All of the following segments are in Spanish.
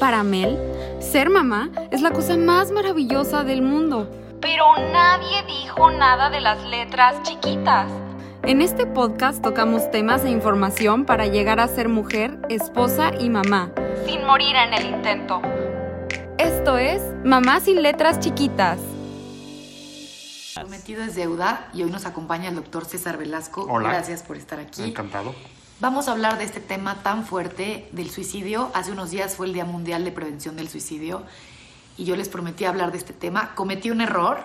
Para Mel, ser mamá es la cosa más maravillosa del mundo. Pero nadie dijo nada de las letras chiquitas. En este podcast tocamos temas e información para llegar a ser mujer, esposa y mamá. Sin morir en el intento. Esto es Mamá sin letras chiquitas. Prometido es deuda y hoy nos acompaña el doctor César Velasco. Hola. Gracias por estar aquí. Encantado. Vamos a hablar de este tema tan fuerte del suicidio. Hace unos días fue el Día Mundial de Prevención del Suicidio y yo les prometí hablar de este tema. Cometí un error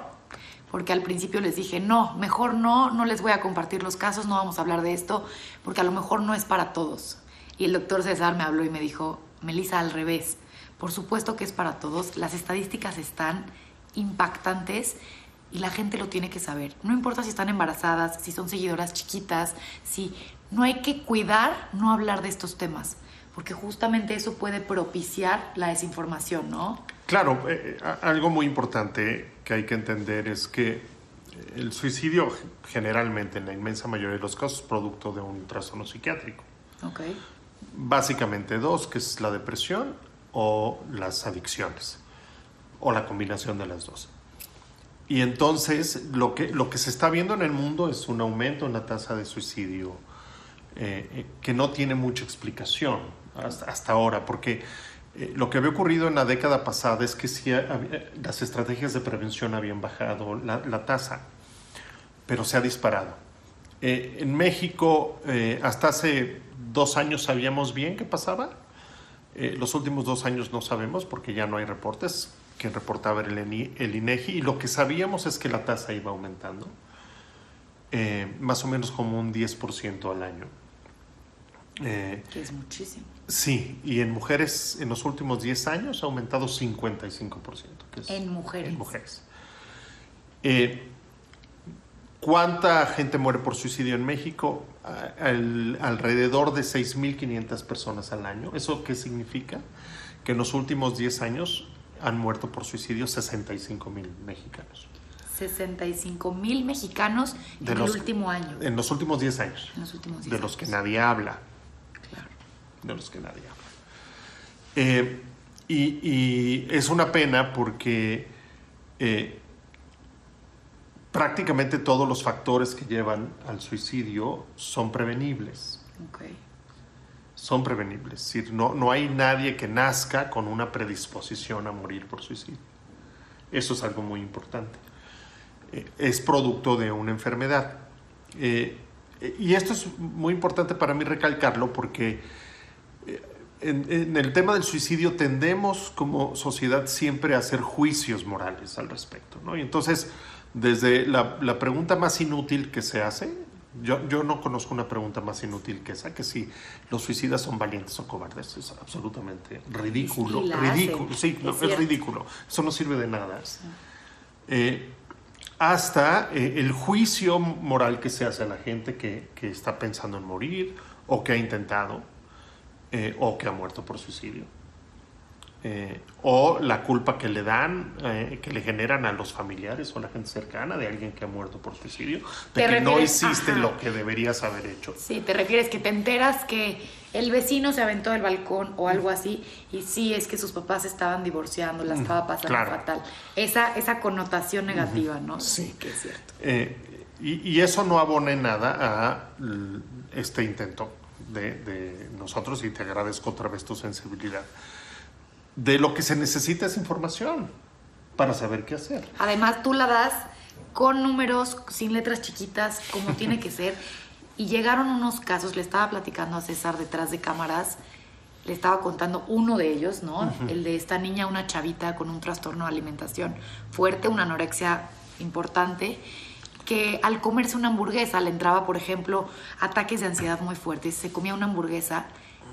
porque al principio les dije, no, mejor no, no les voy a compartir los casos, no vamos a hablar de esto porque a lo mejor no es para todos. Y el doctor César me habló y me dijo, Melissa, al revés. Por supuesto que es para todos. Las estadísticas están impactantes y la gente lo tiene que saber. No importa si están embarazadas, si son seguidoras chiquitas, si no hay que cuidar no hablar de estos temas, porque justamente eso puede propiciar la desinformación, ¿no? Claro, eh, eh, algo muy importante que hay que entender es que el suicidio generalmente, en la inmensa mayoría de los casos, es producto de un trastorno psiquiátrico. Ok. Básicamente dos, que es la depresión o las adicciones, o la combinación de las dos. Y entonces lo que, lo que se está viendo en el mundo es un aumento en la tasa de suicidio eh, eh, que no tiene mucha explicación hasta, hasta ahora, porque eh, lo que había ocurrido en la década pasada es que sí, había- las estrategias de prevención habían bajado la, tasa, pero se ha disparado. Eh, en México, eh, hasta hace dos años sabíamos bien qué pasaba. Eh, los últimos dos años no sabemos porque ya no hay reportes. Quien reportaba el, el INEGI y lo que sabíamos es que la tasa iba aumentando, eh, más o menos como un 10% al año. Eh, Que es muchísimo. sí, y en mujeres en los últimos 10 años ha aumentado 55%. Que es En mujeres. En mujeres. Eh, ¿Cuánta gente muere por suicidio en México? Al- alrededor de 6.500 personas al año. ¿Eso qué significa? Que en los últimos 10 años han muerto por suicidio 65.000 mexicanos. 65 mil mexicanos De en los- el último año. En los últimos 10 años. En los últimos 10 De los que nadie habla. De los que nadie habla. Eh, y, y es una pena porque eh, prácticamente todos los factores que llevan al suicidio son prevenibles. Ok. Son prevenibles. Es decir, no, no hay nadie que nazca con una predisposición a morir por suicidio. Eso es algo muy importante. Eh, es producto de una enfermedad. Y esto es muy importante para mí recalcarlo porque en, en el tema del suicidio tendemos como sociedad siempre a hacer juicios morales al respecto. ¿no? Y entonces, desde la, la pregunta más inútil que se hace, yo, yo no conozco una pregunta más inútil que esa, que si los suicidas son valientes o cobardes. Es absolutamente ridículo. Hacen. ridículo, sí, Es no, es, cierto. ridículo. Eso no sirve de nada. Eh, hasta eh, el juicio moral que se hace a la gente que, que está pensando en morir o que ha intentado eh, o que ha muerto por suicidio. Eh, o la culpa que le dan, eh, que le generan a los familiares o a la gente cercana de alguien que ha muerto por suicidio, de ¿Te que no hiciste Ajá. lo que deberías haber hecho. Sí, te refieres que te enteras que el vecino se aventó del balcón o algo así y sí es que sus papás estaban divorciando, la estaba pasando claro. fatal. Esa, esa connotación negativa, ¿no? Sí. que es cierto. Eh, y, y eso no abona en nada a este intento de, de nosotros, y te agradezco otra vez tu sensibilidad. De lo que se necesita es información para saber qué hacer. Además, tú la das con números, sin letras chiquitas, como tiene que ser. Y llegaron unos casos, le estaba platicando a César detrás de cámaras, le estaba contando uno de ellos, ¿no? El de esta niña, una chavita con un trastorno de alimentación fuerte, una anorexia importante, que al comerse una hamburguesa le entraba, por ejemplo, ataques de ansiedad muy fuertes, se comía una hamburguesa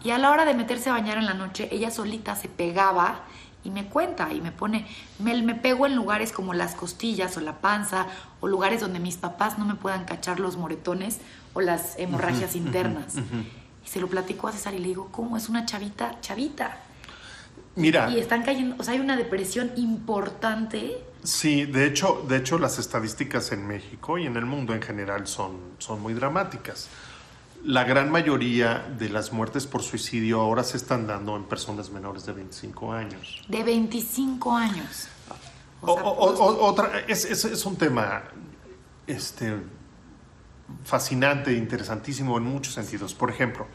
y a la hora de meterse a bañar en la noche, ella solita se pegaba y me cuenta y me pone, Mel, me pego en lugares como las costillas o la panza o lugares donde mis papás no me puedan cachar los moretones o las hemorragias internas. Y se lo platico a César y le digo, ¿cómo? Es una chavita, chavita. Mira, Y están cayendo, o sea, hay una depresión importante. Sí, de hecho, de hecho las estadísticas en México y en el mundo en general son, son muy dramáticas. la gran mayoría de las muertes por suicidio ahora se están dando en personas menores de 25 años. De 25 años. O, o, o, otra, es, es, es, un tema este, fascinante, interesantísimo en muchos sentidos. Por ejemplo,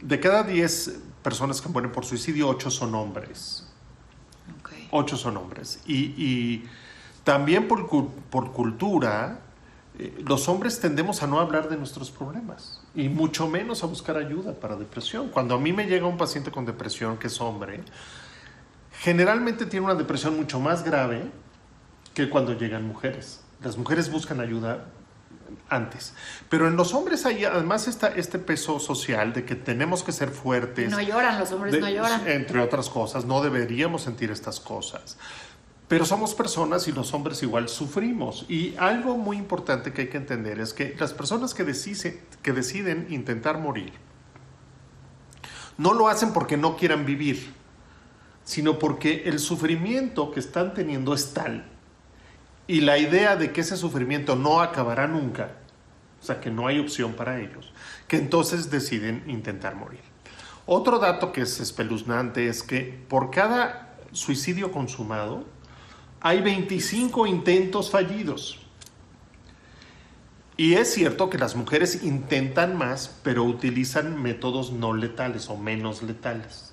de cada 10 personas que mueren por suicidio, 8 son hombres. 8 son hombres. Y, y también por, por cultura, eh, los hombres tendemos a no hablar de nuestros problemas y mucho menos a buscar ayuda para depresión. Cuando a mí me llega un paciente con depresión que es hombre, generalmente tiene una depresión mucho más grave que cuando llegan mujeres. Las mujeres buscan ayuda antes. Pero en los hombres hay además está este peso social de que tenemos que ser fuertes. No lloran, los hombres de, no lloran. Entre otras cosas, no deberíamos sentir estas cosas. Pero somos personas y los hombres igual sufrimos. Y algo muy importante que hay que entender es que las personas que deciden, que deciden intentar morir no lo hacen porque no quieran vivir, sino porque el sufrimiento que están teniendo es tal y la idea de que ese sufrimiento no acabará nunca, o sea, que no hay opción para ellos, que entonces deciden intentar morir. Otro dato que es espeluznante es que por cada suicidio consumado, hay 25 intentos fallidos. Y es cierto que las mujeres intentan más, pero utilizan métodos no letales o menos letales.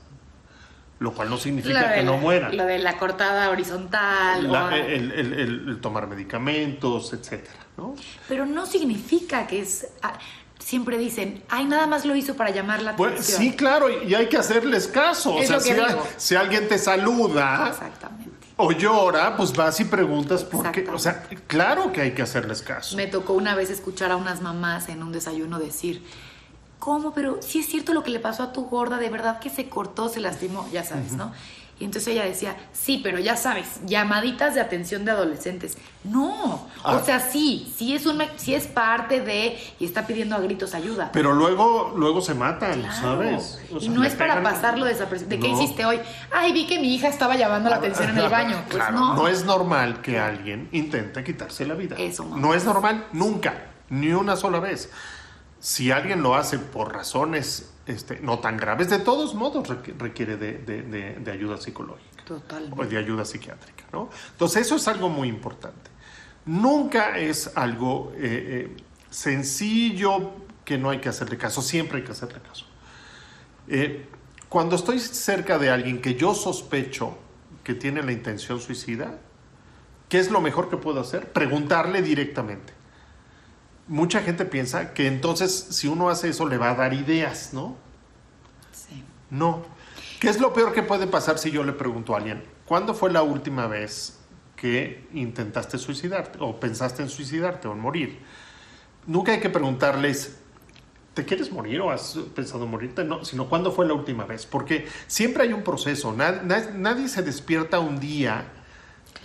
Lo cual no significa que la, no mueran. Lo de la cortada horizontal. La, el, el, el, el, tomar medicamentos, etcétera, ¿no? Pero no significa que es. Ah, siempre dicen, ay, nada más lo hizo para llamar la atención. Bueno, sí, claro, y hay que hacerles caso. Es o sea, si, si alguien te saluda. O llora, pues vas y preguntas por qué. O sea, claro que hay que hacerles caso. Me tocó una vez escuchar a unas mamás en un desayuno decir, ¿cómo? Pero si es cierto lo que le pasó a tu gorda, de verdad que se cortó, se lastimó, ya sabes, uh -huh. ¿no? Y entonces ella decía, sí, pero ya sabes, llamaditas de atención de adolescentes. No, ah. o sea, sí, sí es, un, sí es parte de, y está pidiendo a gritos ayuda. Pero luego, luego se matan, claro. ¿sabes? O sea, y no es para pasarlo desapercibido. ¿De no. qué hiciste hoy? Ay, vi que mi hija estaba llamando la atención en el baño. Pues claro, no. no es normal que alguien intente quitarse la vida. Eso no. No es normal nunca, ni una sola vez. Si alguien lo hace por razones este, no tan graves, de todos modos requiere de, de, de, de ayuda psicológica. Totalmente. O de ayuda psiquiátrica, ¿no? Entonces eso es algo muy importante. Nunca es algo eh, eh, sencillo que no hay que hacerle caso, siempre hay que hacerle caso. Eh, cuando estoy cerca de alguien que yo sospecho que tiene la intención suicida, ¿qué es lo mejor que puedo hacer? Preguntarle directamente mucha gente piensa que entonces si uno hace eso le va a dar ideas, ¿no? Sí. No. ¿Qué es lo peor que puede pasar si yo le pregunto a alguien, ¿cuándo fue la última vez que intentaste suicidarte o pensaste en suicidarte o en morir? Nunca hay que preguntarles, ¿te quieres morir o has pensado en morirte? No, sino ¿cuándo fue la última vez? Porque siempre hay un proceso. Nad nad nadie se despierta un día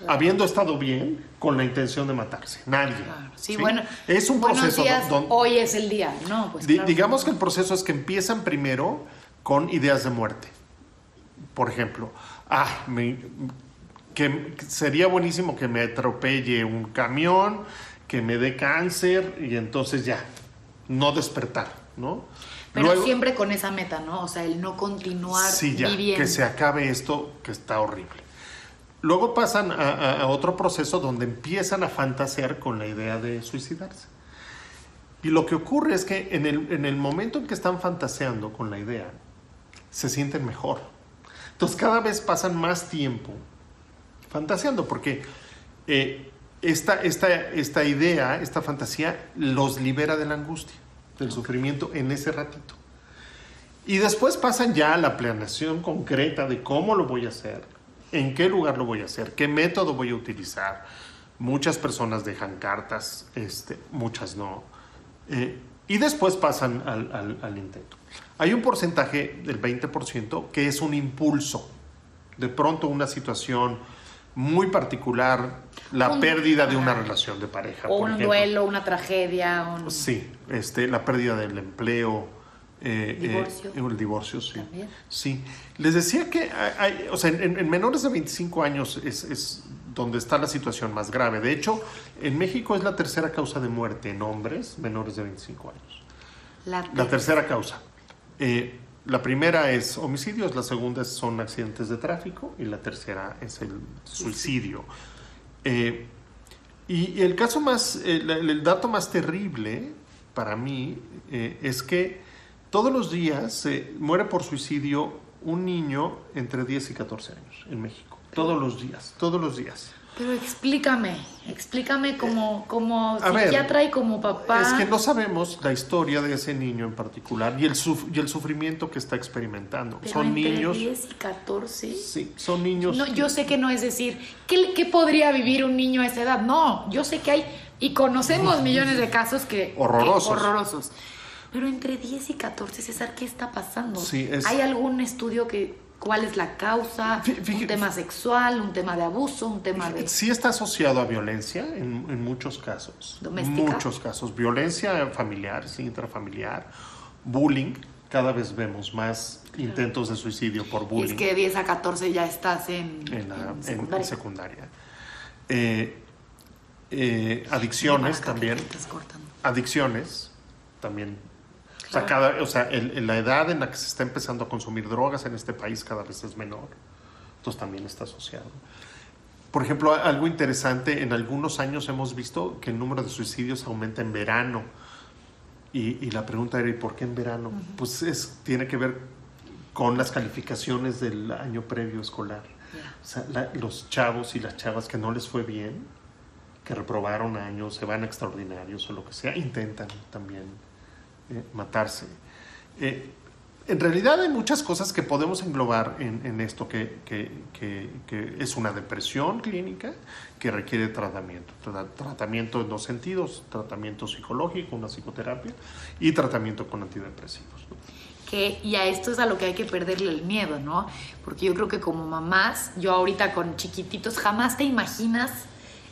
Claro. habiendo estado bien con la intención de matarse. Nadie. Claro. Sí, ¿sí? bueno. Es un proceso. Días, hoy es el día. No, pues di, claro, digamos no. que el proceso es que empiezan primero con ideas de muerte. Por ejemplo, ah, me, que sería buenísimo que me atropelle un camión, que me dé cáncer y entonces ya, no despertar, ¿no? Pero Luego, siempre con esa meta, ¿no? O sea, el no continuar sí, ya, viviendo. Que se acabe esto que está horrible. Luego pasan a, otro proceso donde empiezan a fantasear con la idea de suicidarse. Y lo que ocurre es que en el, en el momento en que están fantaseando con la idea, se sienten mejor. Entonces cada vez pasan más tiempo fantaseando, porque eh, esta, esta, esta idea, esta fantasía, los libera de la angustia, del sufrimiento en ese ratito. Y después pasan ya a la planeación concreta de cómo lo voy a hacer, en qué lugar lo voy a hacer, qué método voy a utilizar. Muchas personas dejan cartas, este, muchas no. Eh, y después pasan al, al, al, intento. Hay un porcentaje del 20% que es un impulso. De pronto una situación muy particular, la un, pérdida de una relación de pareja. O un ejemplo. duelo, una tragedia. Un... Sí, este, la pérdida del empleo, eh, divorcio. Eh, el divorcio, sí. ¿También? Sí. Les decía que hay, o sea, en, en, menores de 25 años es, es, donde está la situación más grave. De hecho, en México es la tercera causa de muerte en hombres menores de 25 años. La, La tercera causa. Eh, la primera es homicidios, la segunda son accidentes de tráfico y la tercera es el suicidio. Eh, y, y el caso más, el, el dato más terrible para mí eh, es que todos los días se muere por suicidio un niño entre 10 y 14 años en México. Todos los días, todos los días. Pero explícame, explícame como, como A ver, psiquiatra y como papá. Es que no sabemos la historia de ese niño en particular y el, suf- y el sufrimiento que está experimentando. Pero son entre niños. 10 y 14. Sí, son niños. No, yo sé que no es decir, ¿qué, qué podría vivir un niño a esa edad? No, yo sé que hay, y conocemos millones de casos que... Horrorosos. que- horrorosos. Pero entre 10 y 14, César, ¿qué está pasando? Sí, es- ¿Hay algún estudio que... ¿Cuál es la causa? ¿Un tema sexual? ¿Un tema de abuso? ¿Un tema de...? Sí está asociado a violencia en, en muchos casos. ¿Doméstica? Muchos casos. Violencia familiar, sí, intrafamiliar. Bullying. Cada vez vemos más intentos de suicidio por Y bullying es que de 10 a 14 ya estás en, en, la- en secundaria. Eh, eh, adicciones también. Adicciones también. O sea, cada- o sea, el- el- la edad en la que se está empezando a consumir drogas en este país cada vez es menor. Entonces también está asociado. Por ejemplo, a- algo interesante, en algunos años hemos visto que el número de suicidios aumenta en verano. Y, y la pregunta era, ¿y por qué en verano? Pues es, tiene que ver con las calificaciones del año previo escolar. Ya. O sea, la- los chavos y las chavas que no les fue bien, que reprobaron años, se van a extraordinarios o lo que sea, intentan también eh, matarse. Eh, en realidad hay muchas cosas que podemos englobar en, esto que, es una depresión clínica que requiere tratamiento. Tra- tratamiento en dos sentidos, tratamiento psicológico, una psicoterapia, y tratamiento con antidepresivos. y a esto es a lo que hay que perderle el miedo, ¿no? Porque yo creo que como mamás, yo ahorita con chiquititos, jamás te imaginas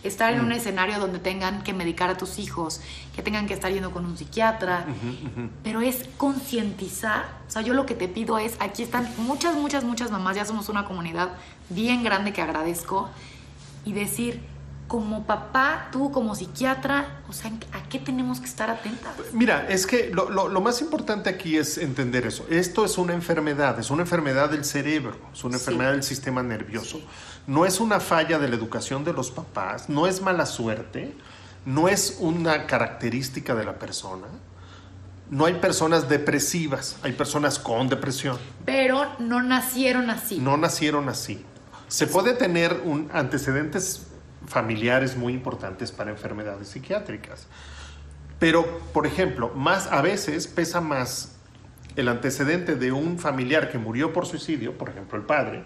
estar en un escenario donde tengan que medicar a tus hijos, que tengan que estar yendo con un psiquiatra, pero es concientizar, o sea, yo lo que te pido es, aquí están muchas, muchas, muchas mamás, ya somos una comunidad bien grande que agradezco, y decir, como papá, tú como psiquiatra, o sea, ¿a qué tenemos que estar atentas? Mira, es que lo, lo- lo más importante aquí es entender eso. Esto es una enfermedad, es una enfermedad del cerebro, es una Sí. enfermedad del sistema nervioso. Sí. No es una falla de la educación de los papás, no es mala suerte, no es una característica de la persona. No hay personas depresivas, hay personas con depresión. Pero no nacieron así. No nacieron así. Se puede tener un, antecedentes familiares muy importantes para enfermedades psiquiátricas. Pero, por ejemplo, más a veces pesa más el antecedente de un familiar que murió por suicidio, por ejemplo, el padre.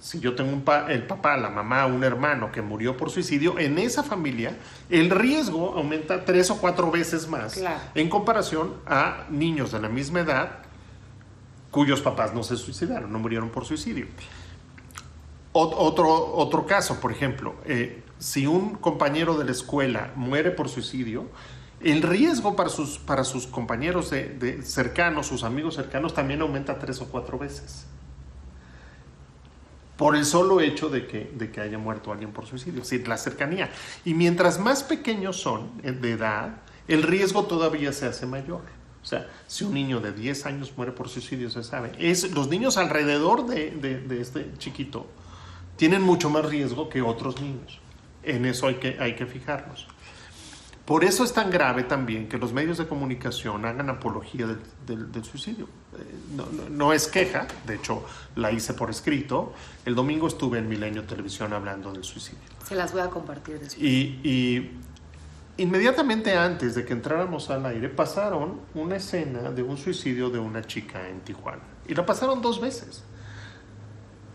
Si yo tengo un pa- el papá, la mamá, un hermano que murió por suicidio, en esa familia el riesgo aumenta tres o cuatro veces más Claro. en comparación a niños de la misma edad cuyos papás no se suicidaron, no murieron por suicidio. Ot- Otro, otro caso, por ejemplo, eh, si un compañero de la escuela muere por suicidio, el riesgo para sus, para sus compañeros de, de cercanos, sus amigos cercanos, también aumenta tres o cuatro veces. Por el solo hecho de que, de que haya muerto alguien por suicidio, es decir, la cercanía. Y mientras más pequeños son eh, de edad, el riesgo todavía se hace mayor. O sea, si un niño de 10 años muere por suicidio, se sabe. Es, los niños alrededor de, de- de este chiquito tienen mucho más riesgo que otros niños. En eso hay que, hay que fijarnos. Por eso es tan grave también que los medios de comunicación hagan apología del, del- del suicidio. Eh, no, no- no es queja, de hecho la hice por escrito. El domingo estuve en Milenio Televisión hablando del suicidio. Se las voy a compartir después. Y, y inmediatamente antes de que entráramos al aire pasaron una escena de un suicidio de una chica en Tijuana. Y la pasaron dos veces.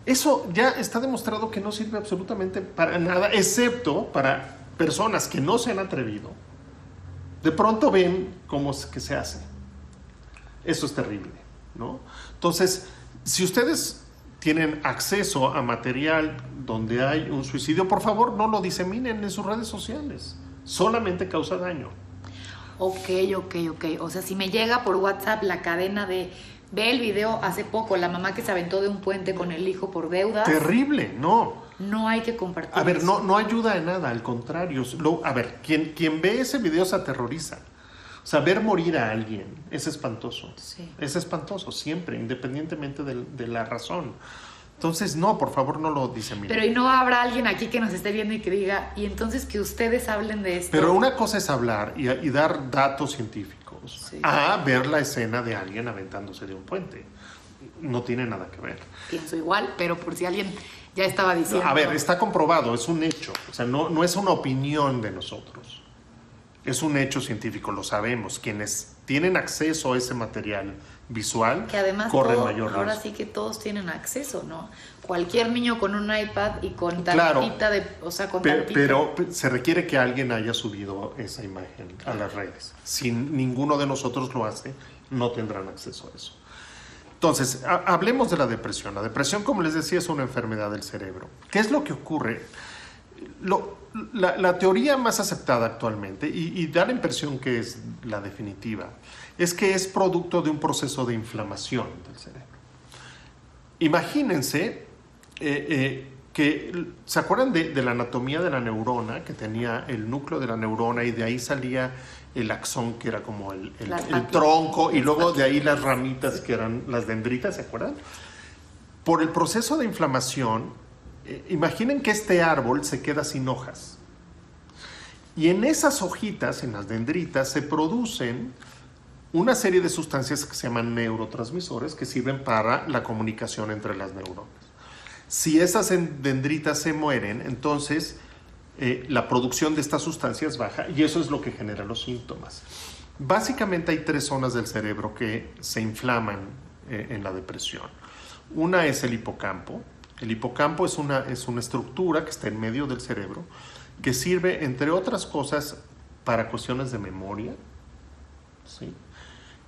Eso ya está demostrado que no sirve absolutamente para nada, excepto para personas que no se han atrevido. De pronto ven cómo es que se hace. Eso es terrible, ¿no? Entonces, si ustedes tienen acceso a material donde hay un suicidio, por favor no lo diseminen en sus redes sociales. Solamente causa daño. Ok, ok, ok. O sea, si me llega por WhatsApp la cadena de ve el video hace poco, la mamá que se aventó de un puente con el hijo por deudas, Terrible, no. no hay que compartir. A ver, eso. no, no ayuda en nada, al contrario. Lo- a ver, quien, quien ve ese video se aterroriza. O sea, ver morir a alguien es espantoso. Sí. Es espantoso, siempre, independientemente del- de, la razón. Entonces, no, por favor, no lo diseminen. Pero y no habrá alguien aquí que nos esté viendo y que diga, y entonces que ustedes hablen de esto. Pero una cosa es hablar y, y dar datos científicos Sí. a ver la escena de alguien aventándose de un puente. No tiene nada que ver. Pienso igual, pero por si alguien ya estaba diciendo. A ver, está comprobado, es un hecho. O sea, no, no es una opinión de nosotros. Es un hecho científico, lo sabemos. Quienes tienen acceso a ese material visual Que además corren todo- mayor ahora riesgo. sí que todos tienen acceso, ¿no? Cualquier niño con un iPad y con Claro. tantita de, o sea, con Pe-. Pero, pe- se requiere que alguien haya subido esa imagen a las redes. Si ninguno de nosotros lo hace, no tendrán acceso a eso. Entonces, ha- hablemos de la depresión. La depresión, como les decía, es una enfermedad del cerebro. ¿Qué es lo que ocurre? Lo- la, la teoría más aceptada actualmente, y, y da la impresión que es la definitiva, es que es producto de un proceso de inflamación del cerebro. Imagínense eh, eh, que, ¿se acuerdan de, de la anatomía de la neurona? Que tenía el núcleo de la neurona y de ahí salía el axón, que era como el, tronco, y luego de ahí las ramitas, que eran las dendritas, ¿se acuerdan? Por el proceso de inflamación, eh, imaginen que este árbol se queda sin hojas. Y en esas hojitas, en las dendritas, se producen una serie de sustancias que se llaman neurotransmisores que sirven para la comunicación entre las neuronas. Si esas en- dendritas se mueren, entonces eh, la producción de estas sustancias baja y eso es lo que genera los síntomas. Básicamente hay tres zonas del cerebro que se inflaman eh, en la depresión. Una es el hipocampo. El hipocampo es una, es una estructura que está en medio del cerebro que sirve, entre otras cosas, para cuestiones de memoria. ¿sí?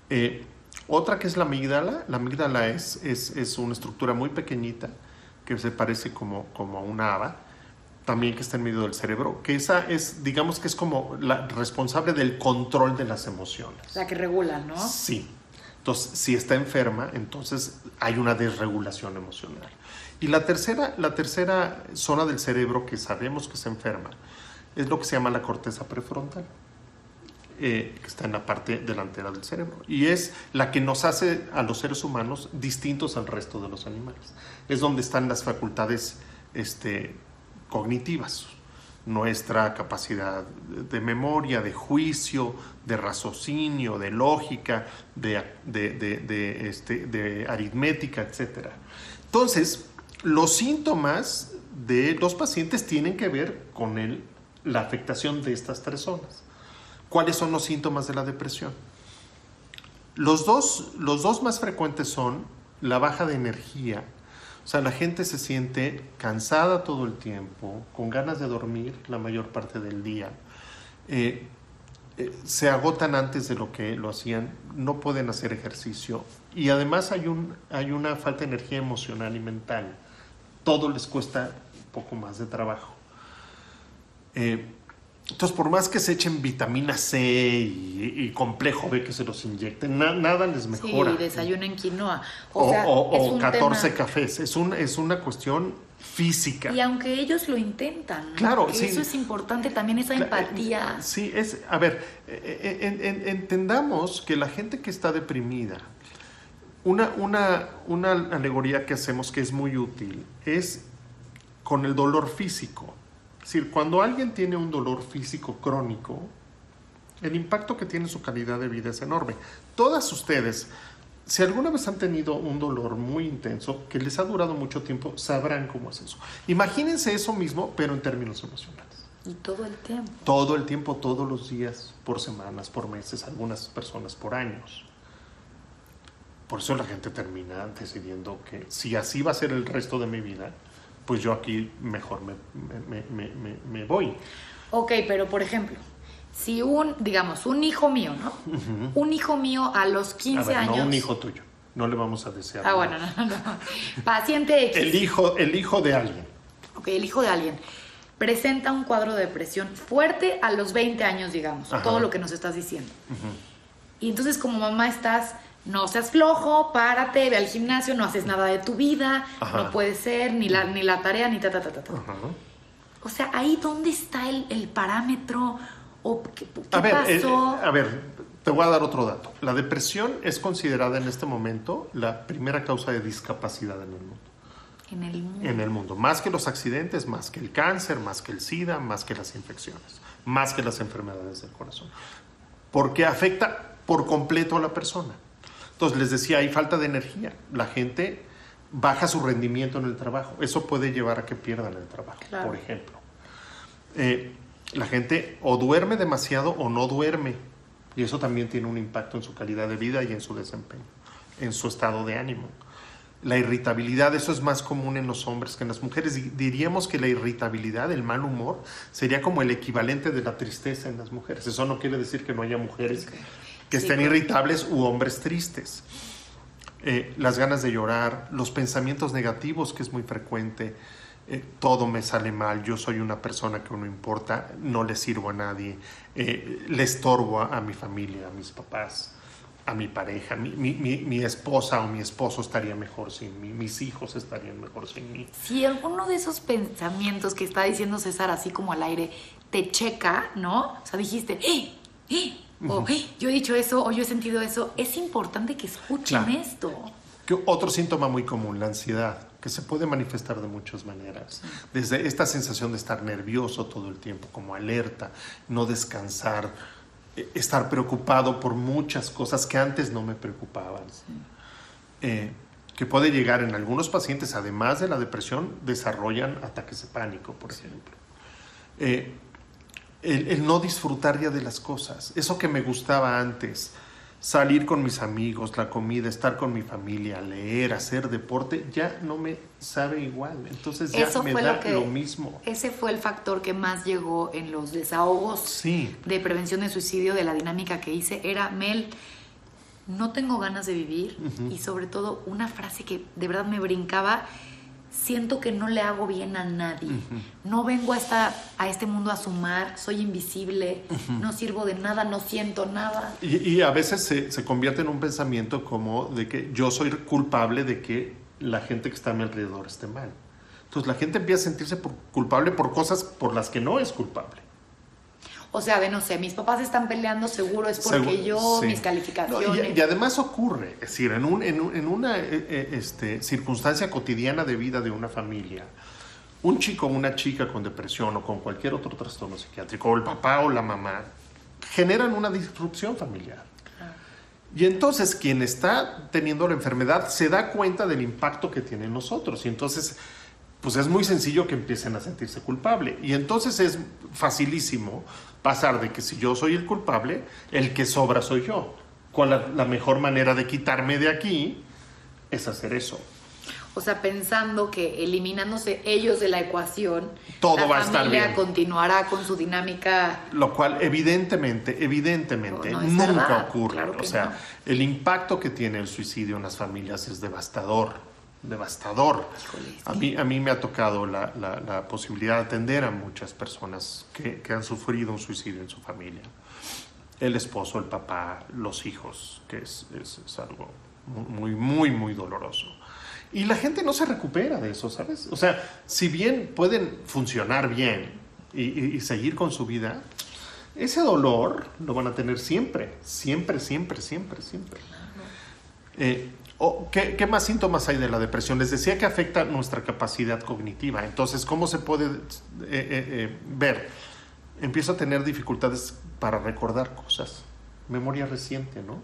Eh, otra que es la amígdala. La amígdala es, es, es una estructura muy pequeñita que se parece como, como a una haba, también que está en medio del cerebro, que esa es, digamos que es como la responsable del control de las emociones. La que regula, ¿no? Sí. Entonces, si está enferma, entonces hay una desregulación emocional. Y la tercera, la tercera zona del cerebro que sabemos que se enferma es lo que se llama la corteza prefrontal, eh, que está en la parte delantera del cerebro. Y es la que nos hace a los seres humanos distintos al resto de los animales. Es donde están las facultades este, cognitivas, nuestra capacidad de memoria, de juicio, de raciocinio, de lógica, de, este, aritmética, etc. Entonces, los síntomas de los pacientes tienen que ver con la afectación de estas tres zonas. ¿Cuáles son los síntomas de la depresión? Los dos, los dos más frecuentes son la baja de energía, o sea, la gente se siente cansada todo el tiempo, con ganas de dormir la mayor parte del día, eh, eh, se agotan antes de lo que lo hacían, no pueden hacer ejercicio y además hay, un, hay una falta de energía emocional y mental. Todo les cuesta un poco más de trabajo. Eh, entonces, por más que se echen vitamina C y, y complejo B que se los inyecten, na- nada les mejora. Sí, desayunen quinoa. O, O, sea, o- es o un 14 tema- cafés. Es, un, es una cuestión física. Y aunque ellos lo intentan, ¿no? Claro, sí. eso es importante también, esa Cla- empatía. Sí, es, a ver, eh, eh, en- en- entendamos que la gente que está deprimida, una, una, una alegoría que hacemos que es muy útil es con el dolor físico. Es decir, cuando alguien tiene un dolor físico crónico, el impacto que tiene en su calidad de vida es enorme. Todas ustedes, si alguna vez han tenido un dolor muy intenso que les ha durado mucho tiempo, sabrán cómo es eso. Imagínense eso mismo, pero en términos emocionales Y todo el tiempo. todo el tiempo, todos los días, por semanas, por meses, algunas personas por años. Por eso la gente termina decidiendo que si así va a ser el resto de mi vida, pues yo aquí mejor me, me- me- me- voy. Ok, pero por ejemplo, si un, digamos, un hijo mío, ¿no? Un hijo mío a los 15 A ver, años. no un hijo tuyo. No le vamos a desear. Ah, nada. bueno, no, no. Paciente X. El hijo, el hijo de alguien. Ok, el hijo de alguien. Presenta un cuadro de depresión fuerte a los 20 años, digamos. Ajá. Todo lo que nos estás diciendo. Y entonces como mamá estás, no seas flojo, párate, ve al gimnasio, no haces nada de tu vida, Ajá. no puede ser, ni la, ni la tarea, ni ta, ta, ta, ta, ta. O sea, ahí dónde está el, el parámetro o qué, qué A ver, eh, pasó. eh, a ver, te voy a dar otro dato. La depresión es considerada en este momento la primera causa de discapacidad en el mundo. En el mundo. En el mundo. Más que los accidentes, más que el cáncer, más que el SIDA, más que las infecciones, más que las enfermedades del corazón. Porque afecta por completo a la persona. Entonces les decía, hay falta de energía. La gente baja su rendimiento en el trabajo. Eso puede llevar a que pierdan el trabajo, Claro. por ejemplo. Eh, la gente o duerme demasiado o no duerme. Y eso también tiene un impacto en su calidad de vida y en su desempeño, en su estado de ánimo. La irritabilidad, eso es más común en los hombres que en las mujeres. Di- Diríamos que la irritabilidad, el mal humor, sería como el equivalente de la tristeza en las mujeres. Eso no quiere decir que no haya mujeres que estén irritables u hombres tristes. Eh, las ganas de llorar, los pensamientos negativos, que es muy frecuente, eh, todo me sale mal, yo soy una persona que no importa, no le sirvo a nadie, eh, le estorbo a, a mi familia, a mis papás, a mi pareja, mi, mi- mi- mi esposa o mi esposo estaría mejor sin mí, mis hijos estarían mejor sin mí. Si alguno de esos pensamientos que está diciendo César así como al aire te checa, ¿no? O sea, dijiste, ¡eh! ¡eh! O "Eh, yo he dicho eso o yo he sentido eso. Es importante que escuchen Claro. esto. Que otro síntoma muy común, la ansiedad, que se puede manifestar de muchas maneras. Desde esta sensación de estar nervioso todo el tiempo, como alerta, no descansar, eh, estar preocupado por muchas cosas que antes no me preocupaban. Eh, que puede llegar en algunos pacientes, además de la depresión, desarrollan ataques de pánico, por ejemplo. Eh, el, el no disfrutar ya de las cosas, eso que me gustaba antes, salir con mis amigos, la comida, estar con mi familia, leer, hacer deporte, ya no me sabe igual. Entonces ya Eso me fue da lo que. lo mismo. Ese fue el factor que más llegó en los desahogos Sí. de prevención de suicidio de la dinámica que hice. Era Mel. No tengo ganas de vivir y sobre todo una frase que de verdad me brincaba. Siento que no le hago bien a nadie. No vengo a, esta, a este mundo a sumar, soy invisible, no sirvo de nada, no siento nada. Y, y a veces se, se convierte en un pensamiento como de que yo soy culpable de que la gente que está a mi alrededor esté mal. Entonces la gente empieza a sentirse por- culpable por cosas por las que no es culpable. O sea, de no sé, mis papás están peleando, seguro es porque Segu- yo, sí. mis No, calificaciones. y, y además ocurre, es decir, en, un- en un- en una eh, eh, este, circunstancia cotidiana de vida de una familia, un chico o una chica con depresión o con cualquier otro trastorno psiquiátrico, o el papá o la mamá, generan una disrupción familiar. Y entonces quien está teniendo la enfermedad se da cuenta del impacto que tiene en nosotros. Y entonces, pues es muy sencillo que empiecen a sentirse culpable. Y entonces es facilísimo pasar de que si yo soy el culpable, el que sobra soy yo. ¿Cuál la, la mejor manera de quitarme de aquí? Es hacer eso. O sea, pensando que eliminándose ellos de la ecuación, Todo la va a estar familia bien. continuará con su dinámica. Lo cual evidentemente, evidentemente, No, no nunca verdad, ocurre. claro o sea, no. el impacto que tiene el suicidio en las familias es devastador, devastador. Híjole, A mí, a mí me ha tocado la, la- la posibilidad de atender a muchas personas que, que han sufrido un suicidio en su familia. El esposo, el papá, los hijos, que es, es- es algo muy, muy, muy doloroso. Y la gente no se recupera de eso, ¿sabes? O sea, si bien pueden funcionar bien y, y- y seguir con su vida, ese dolor lo van a tener siempre, siempre, siempre, siempre, siempre. Eh, o, ¿qué, más síntomas hay de la depresión? Les decía que afecta nuestra capacidad cognitiva. Entonces, ¿cómo se puede eh, eh, eh, ver? Empiezo a tener dificultades para recordar cosas. Memoria reciente, ¿no?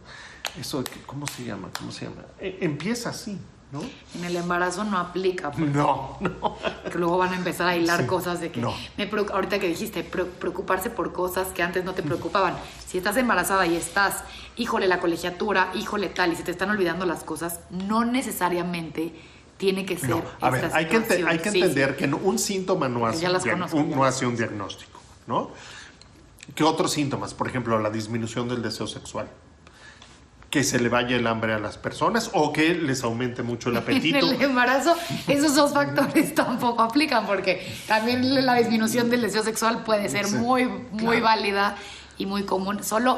Eso, ¿cómo se llama? ¿Cómo se llama? Eh, empieza así, ¿no? En el embarazo no aplica, porque No, no. luego van a empezar a hilar Sí. cosas de que, No. me ahorita que dijiste, pre- preocuparse por cosas que antes no te preocupaban. Si estás embarazada y estás, híjole, la colegiatura, híjole, tal, y se te están olvidando las cosas, no necesariamente tiene que ser. No, a ver, hay que, hay que entender sí. que un síntoma no hace, Ya un, las diag- conozco, un- ya no hace un diagnóstico, ¿no? ¿Qué otros síntomas? Por ejemplo, la disminución del deseo sexual. Que se le vaya el hambre a las personas o que les aumente mucho el apetito. En el embarazo, esos dos factores tampoco aplican porque también la disminución del deseo sexual puede ser Sí, muy, muy claro. válida y muy común. Solo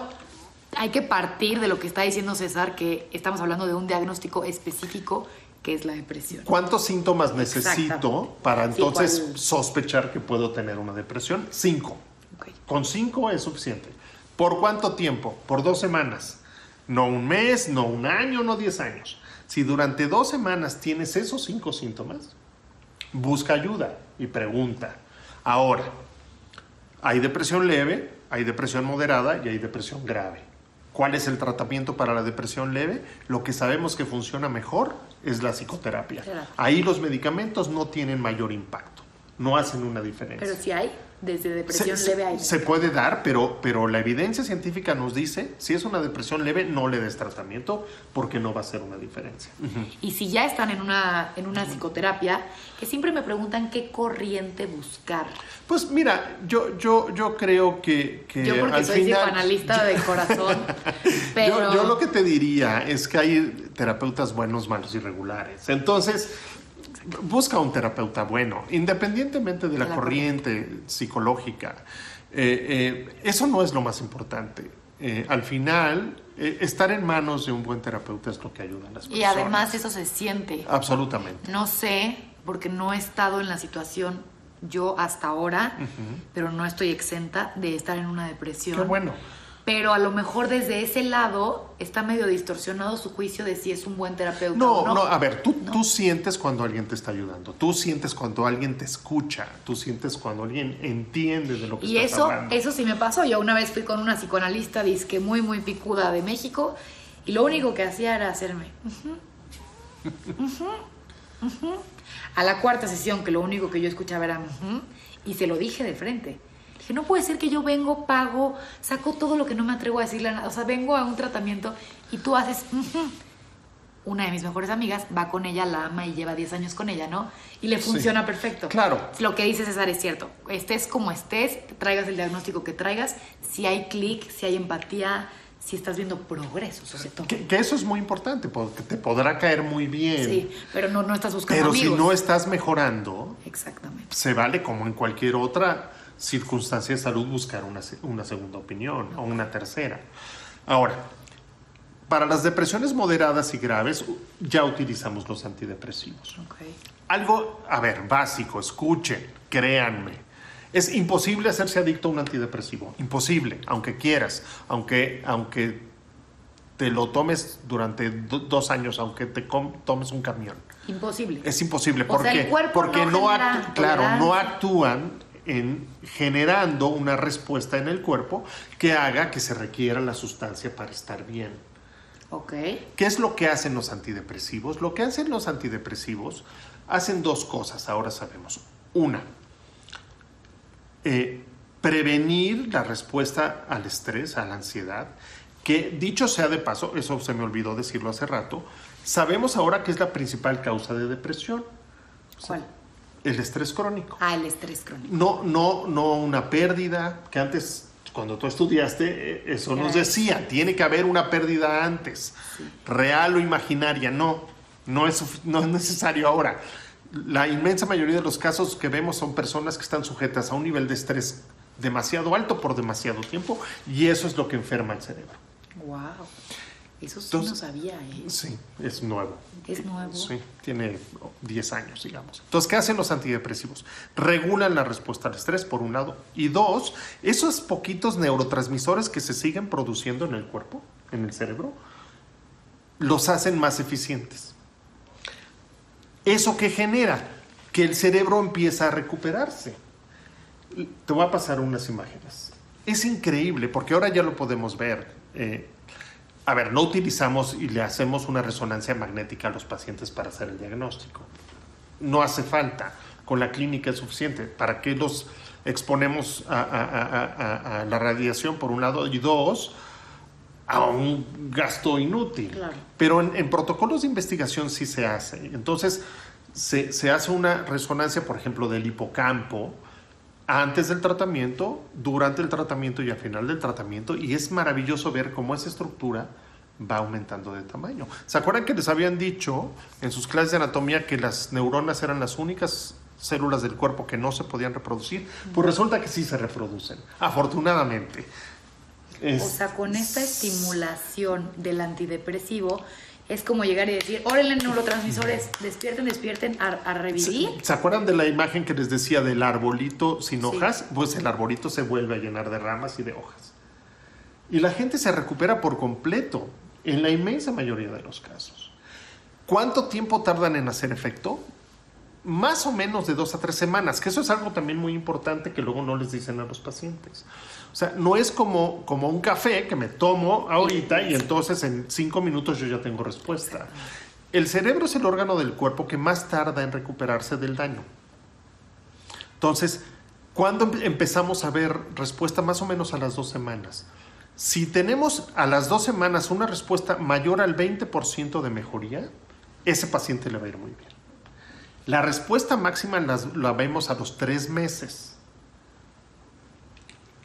hay que partir de lo que está diciendo César, que estamos hablando de un diagnóstico específico que es la depresión. ¿Cuántos síntomas necesito para Sí, entonces ¿cuál? sospechar que puedo tener una depresión? Cinco. Ok. Con cinco es suficiente. ¿Por cuánto tiempo? Por dos semanas. No un mes, no un año, no diez años. Si durante dos semanas tienes esos cinco síntomas, busca ayuda y pregunta. Ahora, hay depresión leve, hay depresión moderada y hay depresión grave. ¿Cuál es el tratamiento para la depresión leve? Lo que sabemos que funciona mejor es la psicoterapia. Ahí los medicamentos no tienen mayor impacto, no hacen una diferencia. Pero si hay, desde depresión se, leve hay. se puede dar, pero, pero la evidencia científica nos dice, si es una depresión leve, no le des tratamiento porque no va a ser una diferencia. Y si ya están en una, en una psicoterapia, que siempre me preguntan qué corriente buscar. Pues mira, yo, yo, yo creo que, que Yo porque al soy final- psicoanalista de corazón, pero... Yo, yo lo que te diría es que hay terapeutas buenos, malos y regulares. Entonces, busca un terapeuta bueno, independientemente de la corriente psicológica. Eh, eh, eso no es lo más importante. Eh, al final, estar en manos de un buen terapeuta es lo que ayuda a las personas. Y además eso se siente. Absolutamente. No sé, porque no he estado en la situación yo hasta ahora, pero no estoy exenta de estar en una depresión. Qué bueno. Pero a lo mejor desde ese lado está medio distorsionado su juicio de si es un buen terapeuta No, o no, no. a ver, tú, No. tú sientes cuando alguien te está ayudando, tú sientes cuando alguien te escucha, tú sientes cuando alguien entiende de lo que Y estás eso, hablando. eso sí me pasó. Yo una vez fui con una psicoanalista, disque muy, muy picuda de México, y lo único que hacía era hacerme. A la cuarta sesión, que lo único que yo escuchaba era. y se lo dije de frente. Dije, no puede ser que yo vengo, pago, saco todo lo que no me atrevo a decirle a nada. O sea, vengo a un tratamiento y tú haces. Una de mis mejores amigas va con ella, la ama y lleva 10 años con ella, ¿no? Y le Sí. funciona perfecto. Claro. Lo que dice César es cierto. Estés como estés, traigas el diagnóstico que traigas, si hay clic, si hay empatía, si estás viendo progreso sobre todo. Que, que eso es muy importante, porque te podrá caer muy bien. Sí, pero no, no estás buscando pero amigos. si no estás mejorando, Exactamente. se vale como en cualquier otra circunstancia de salud buscar una, una segunda opinión o una tercera. Ahora, para las depresiones moderadas y graves ya utilizamos los antidepresivos. Algo, a ver, básico, escuchen, créanme. Es imposible hacerse adicto a un antidepresivo. Imposible, aunque quieras, aunque, aunque te lo tomes durante do- dos años, aunque te com- tomes un camión. Imposible. Es imposible. O ¿Por sea, qué? Porque no no, genera actú- claro, no actúan en generando una respuesta en el cuerpo que haga que se requiera la sustancia para estar bien. Ok. ¿Qué es lo que hacen los antidepresivos? Lo que hacen los antidepresivos hacen dos cosas, ahora sabemos. Una, eh, prevenir la respuesta al estrés, a la ansiedad, que dicho sea de paso, eso se me olvidó decirlo hace rato, sabemos ahora que es la principal causa de depresión, ¿Cuál? El estrés crónico. Ah, el estrés crónico. No, no, no una pérdida, que antes, cuando tú estudiaste, eh, eso Era nos eso. decía, tiene que haber una pérdida antes, real o imaginaria, no, no es, no es necesario ahora. La inmensa mayoría de los casos que vemos son personas que están sujetas a un nivel de estrés demasiado alto por demasiado tiempo y eso es lo que enferma el cerebro. Wow. Eso sí Entonces- no sabía, ¿eh? Sí, es nuevo. Es nuevo. Sí, tiene 10 años, digamos. Entonces, ¿qué hacen los antidepresivos? Regulan la respuesta al estrés, por un lado. Y dos, esos poquitos neurotransmisores que se siguen produciendo en el cuerpo, en el cerebro, los hacen más eficientes. ¿Eso qué genera? Que el cerebro empieza a recuperarse. Te voy a pasar unas imágenes. Es increíble porque ahora ya lo podemos ver. Eh, a ver, no utilizamos y le hacemos una resonancia magnética a los pacientes para hacer el diagnóstico. No hace falta. Con la clínica es suficiente. ¿Para qué los exponemos a, a- a- a- a la radiación por un lado? Y dos, a un gasto inútil. Claro. Pero en, en protocolos de investigación sí se hace. Entonces, se, se hace una resonancia, por ejemplo, del hipocampo antes del tratamiento, durante el tratamiento y al final del tratamiento. Y es maravilloso ver cómo esa estructura va aumentando de tamaño. ¿Se acuerdan que les habían dicho en sus clases de anatomía que las neuronas eran las únicas células del cuerpo que no se podían reproducir? Pues resulta que sí se reproducen, afortunadamente. Es- O sea, con esta estimulación del antidepresivo es como llegar y decir, órale neurotransmisores, despierten, despierten a, a revivir. ¿Se acuerdan de la imagen que les decía del arbolito sin Sí. hojas? Pues el arbolito se vuelve a llenar de ramas y de hojas. Y la gente se recupera por completo en la inmensa mayoría de los casos. ¿Cuánto tiempo tardan en hacer efecto? Más o menos de dos a tres semanas, que eso es algo también muy importante que luego no les dicen a los pacientes. O sea, no es como, como un café que me tomo ahorita y entonces en cinco minutos yo ya tengo respuesta. El cerebro es el órgano del cuerpo que más tarda en recuperarse del daño. Entonces, ¿cuándo empezamos a ver respuesta? Más o menos a las dos semanas. Si tenemos a las dos semanas una respuesta mayor al 20% de mejoría, ese paciente le va a ir muy bien. La respuesta máxima la vemos a los tres meses.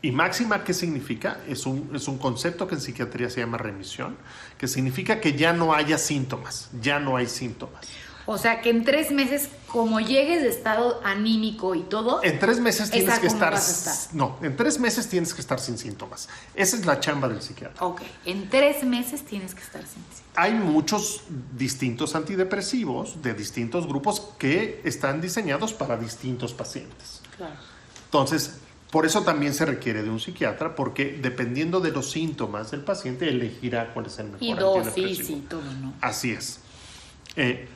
¿Y máxima qué significa? Es un, es un concepto que en psiquiatría se llama remisión, que significa que ya no haya síntomas, ya no hay síntomas. O sea, que en tres meses, como llegues de estado anímico y todo. En tres meses tienes que estar, No, en tres meses tienes que estar sin síntomas. Esa es la chamba del psiquiatra. Ok, en tres meses tienes que estar sin síntomas. Hay muchos distintos antidepresivos de distintos grupos que están diseñados para distintos pacientes. Claro. Entonces, por eso también se requiere de un psiquiatra, porque dependiendo de los síntomas del paciente, elegirá cuál es el mejor y dosis y todo, ¿no? Así es. Eh,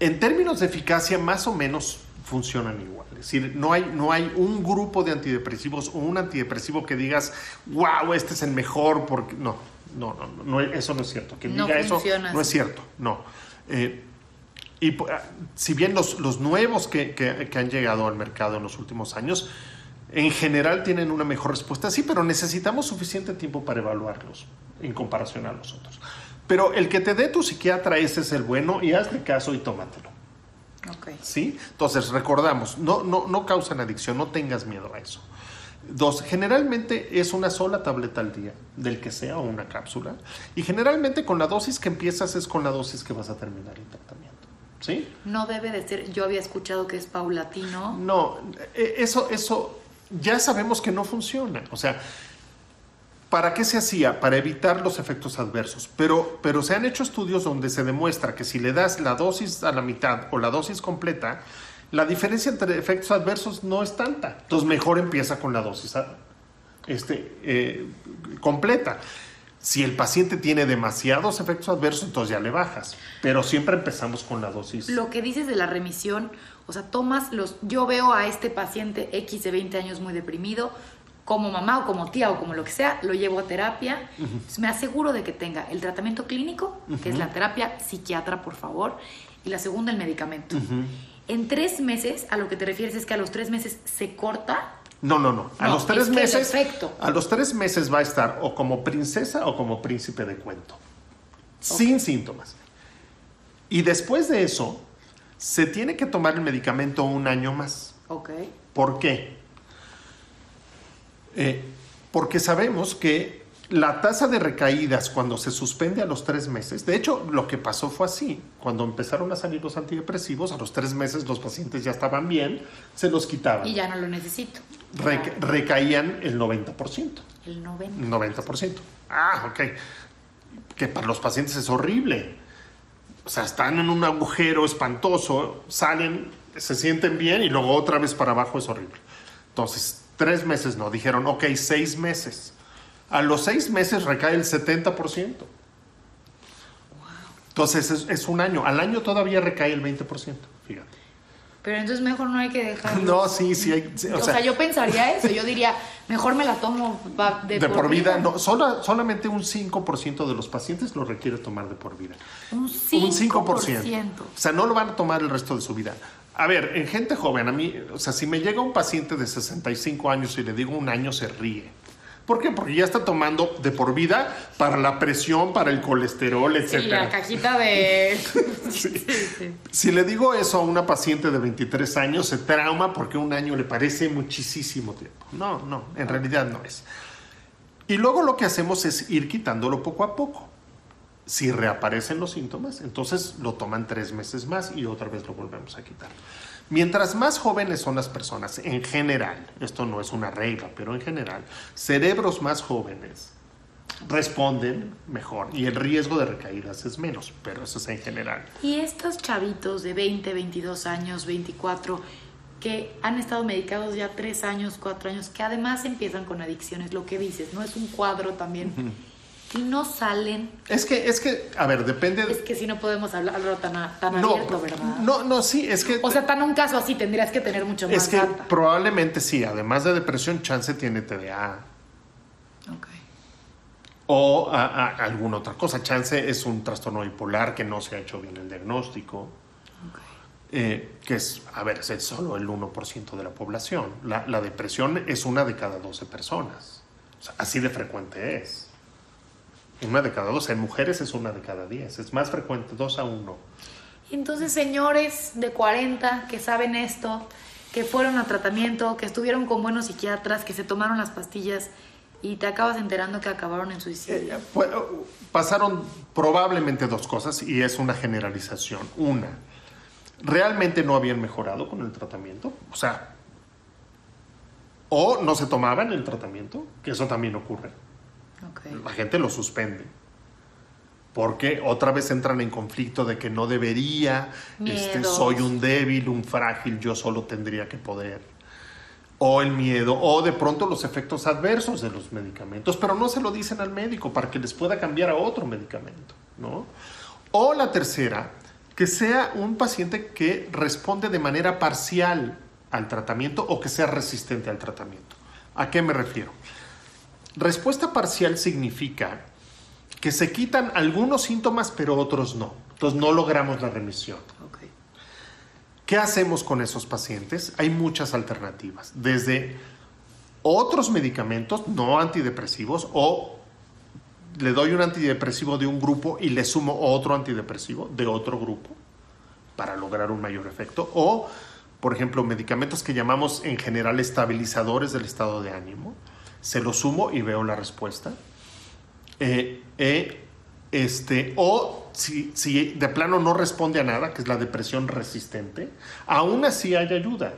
en términos de eficacia, más o menos funcionan igual. Es decir, no hay, no hay un grupo de antidepresivos o un antidepresivo que digas, wow, este es el mejor, porque no, no, no, no eso no es cierto. Que diga eso no es cierto, no. Eh, y ah, si bien los, los nuevos que, que, que han llegado al mercado en los últimos años, en general tienen una mejor respuesta, sí, pero necesitamos suficiente tiempo para evaluarlos en comparación a los otros. Pero el que te dé tu psiquiatra, ese es el bueno y hazle caso y tómatelo. Okay. ¿Sí? Entonces, recordamos, no, no, no causan adicción, no tengas miedo a eso. Dos, generalmente es una sola tableta al día, del que sea, o una cápsula. Y generalmente con la dosis que empiezas es con la dosis que vas a terminar el tratamiento. ¿Sí? No debe de ser, yo había escuchado que es paulatino. No, e, eso, eso ya sabemos que no funciona. O sea, ¿para qué se hacía? Para evitar los efectos adversos. Pero, pero se han hecho estudios donde se demuestra que si le das la dosis a la mitad o la dosis completa, la diferencia entre efectos adversos no es tanta. Entonces mejor empieza con la dosis este, eh, completa. Si el paciente tiene demasiados efectos adversos, entonces ya le bajas. Pero siempre empezamos con la dosis. Lo que dices de la remisión, o sea, tomas los... Yo veo a este paciente X de 20 años muy deprimido, como mamá o como tía o como lo que sea, lo llevo a terapia. Me aseguro de que tenga el tratamiento clínico, que es la terapia psiquiatra, por favor, y la segunda, el medicamento. En tres meses, a lo que te refieres es que a los tres meses se corta no, no, no. A los tres meses. A los tres meses va a estar o como princesa o como príncipe de cuento. Sin síntomas. Y después de eso, se tiene que tomar el medicamento un año más. Ok. ¿Por qué? Eh, porque sabemos que la tasa de recaídas cuando se suspende a los tres meses, de hecho lo que pasó fue así, cuando empezaron a salir los antidepresivos, a los tres meses los pacientes ya estaban bien, se los quitaban. Y ya no lo necesito. Recaían el 90%. El 90%. 90%. Ah, ok. Que para los pacientes es horrible. O sea, están en un agujero espantoso, salen, se sienten bien y luego otra vez para abajo es horrible. Entonces, tres meses no, dijeron, ok, seis meses a los seis meses recae el 70%. Entonces es, un año. Al año todavía recae el 20%, fíjate. Pero entonces mejor no hay que dejarlo. No, sí, sí. Hay, o, sea, yo pensaría eso. Yo diría, mejor me la tomo de, de por, vida. No, solamente un 5% de los pacientes lo requiere tomar de por vida. Un 5%. Un 5%. O sea, no lo van a tomar el resto de su vida. A ver, en gente joven, a mí, o sea, si me llega un paciente de 65 años y le digo un año, se ríe. ¿Por qué? Porque ya está tomando de por vida para la presión, para el colesterol, etc. Sí, la cajita de... Si le digo eso a una paciente de 23 años, se trauma porque un año le parece muchísimo tiempo. No, no, en realidad no es. Y luego lo que hacemos es ir quitándolo poco a poco. Si reaparecen los síntomas, entonces lo toman tres meses más y otra vez lo volvemos a quitar. Mientras más jóvenes son las personas, en general, esto no es una regla, pero en general, cerebros más jóvenes responden mejor y el riesgo de recaídas es menos, pero eso es en general. Y estos chavitos de 20, 22 años, 24, que han estado medicados ya tres años, cuatro años, que además empiezan con adicciones, lo que dices, no es un cuadro también. Y no salen. Es que, es que, a ver, depende. Es que si no podemos hablarlo tan, tan abierto, ¿verdad? No, no, sí, es que. O sea, tan un caso así tendrías que tener mucho más. Es que probablemente sí, además de depresión, chance tiene TDA. Ok. O alguna otra cosa. Chance es un trastorno bipolar que no se ha hecho bien el diagnóstico. Eh, que es, a ver, es solo el 1% de la población. La, la, depresión es una de cada 12 personas. O sea, así de frecuente es. Una de cada 12. En mujeres es una de cada 10. Es más frecuente, 2 a 1. Entonces, señores de 40 que saben esto, que fueron a tratamiento, que estuvieron con buenos psiquiatras, que se tomaron las pastillas y te acabas enterando que acabaron en suicidio. Eh, pasaron probablemente dos cosas y es una generalización. Una, realmente no habían mejorado con el tratamiento, o sea, o no se tomaban el tratamiento, que eso también ocurre. La gente lo suspende. Porque otra vez entran en conflicto de que no debería, este, soy un débil, un frágil, yo solo tendría que poder. O el miedo, o de pronto los efectos adversos de los medicamentos, pero no se lo dicen al médico para que les pueda cambiar a otro medicamento, ¿no? O la tercera, que sea un paciente que responde de manera parcial al tratamiento o que sea resistente al tratamiento. ¿A qué me refiero? Respuesta parcial significa que se quitan algunos síntomas pero otros no. Entonces no logramos la remisión. ¿Qué hacemos con esos pacientes? Hay muchas alternativas. Desde otros medicamentos no antidepresivos o le doy un antidepresivo de un grupo y le sumo otro antidepresivo de otro grupo para lograr un mayor efecto. O, por ejemplo, medicamentos que llamamos en general estabilizadores del estado de ánimo. Se los sumo y veo la respuesta. Eh, eh, este, o si, si de plano no responde a nada, que es la depresión resistente, aún así hay ayuda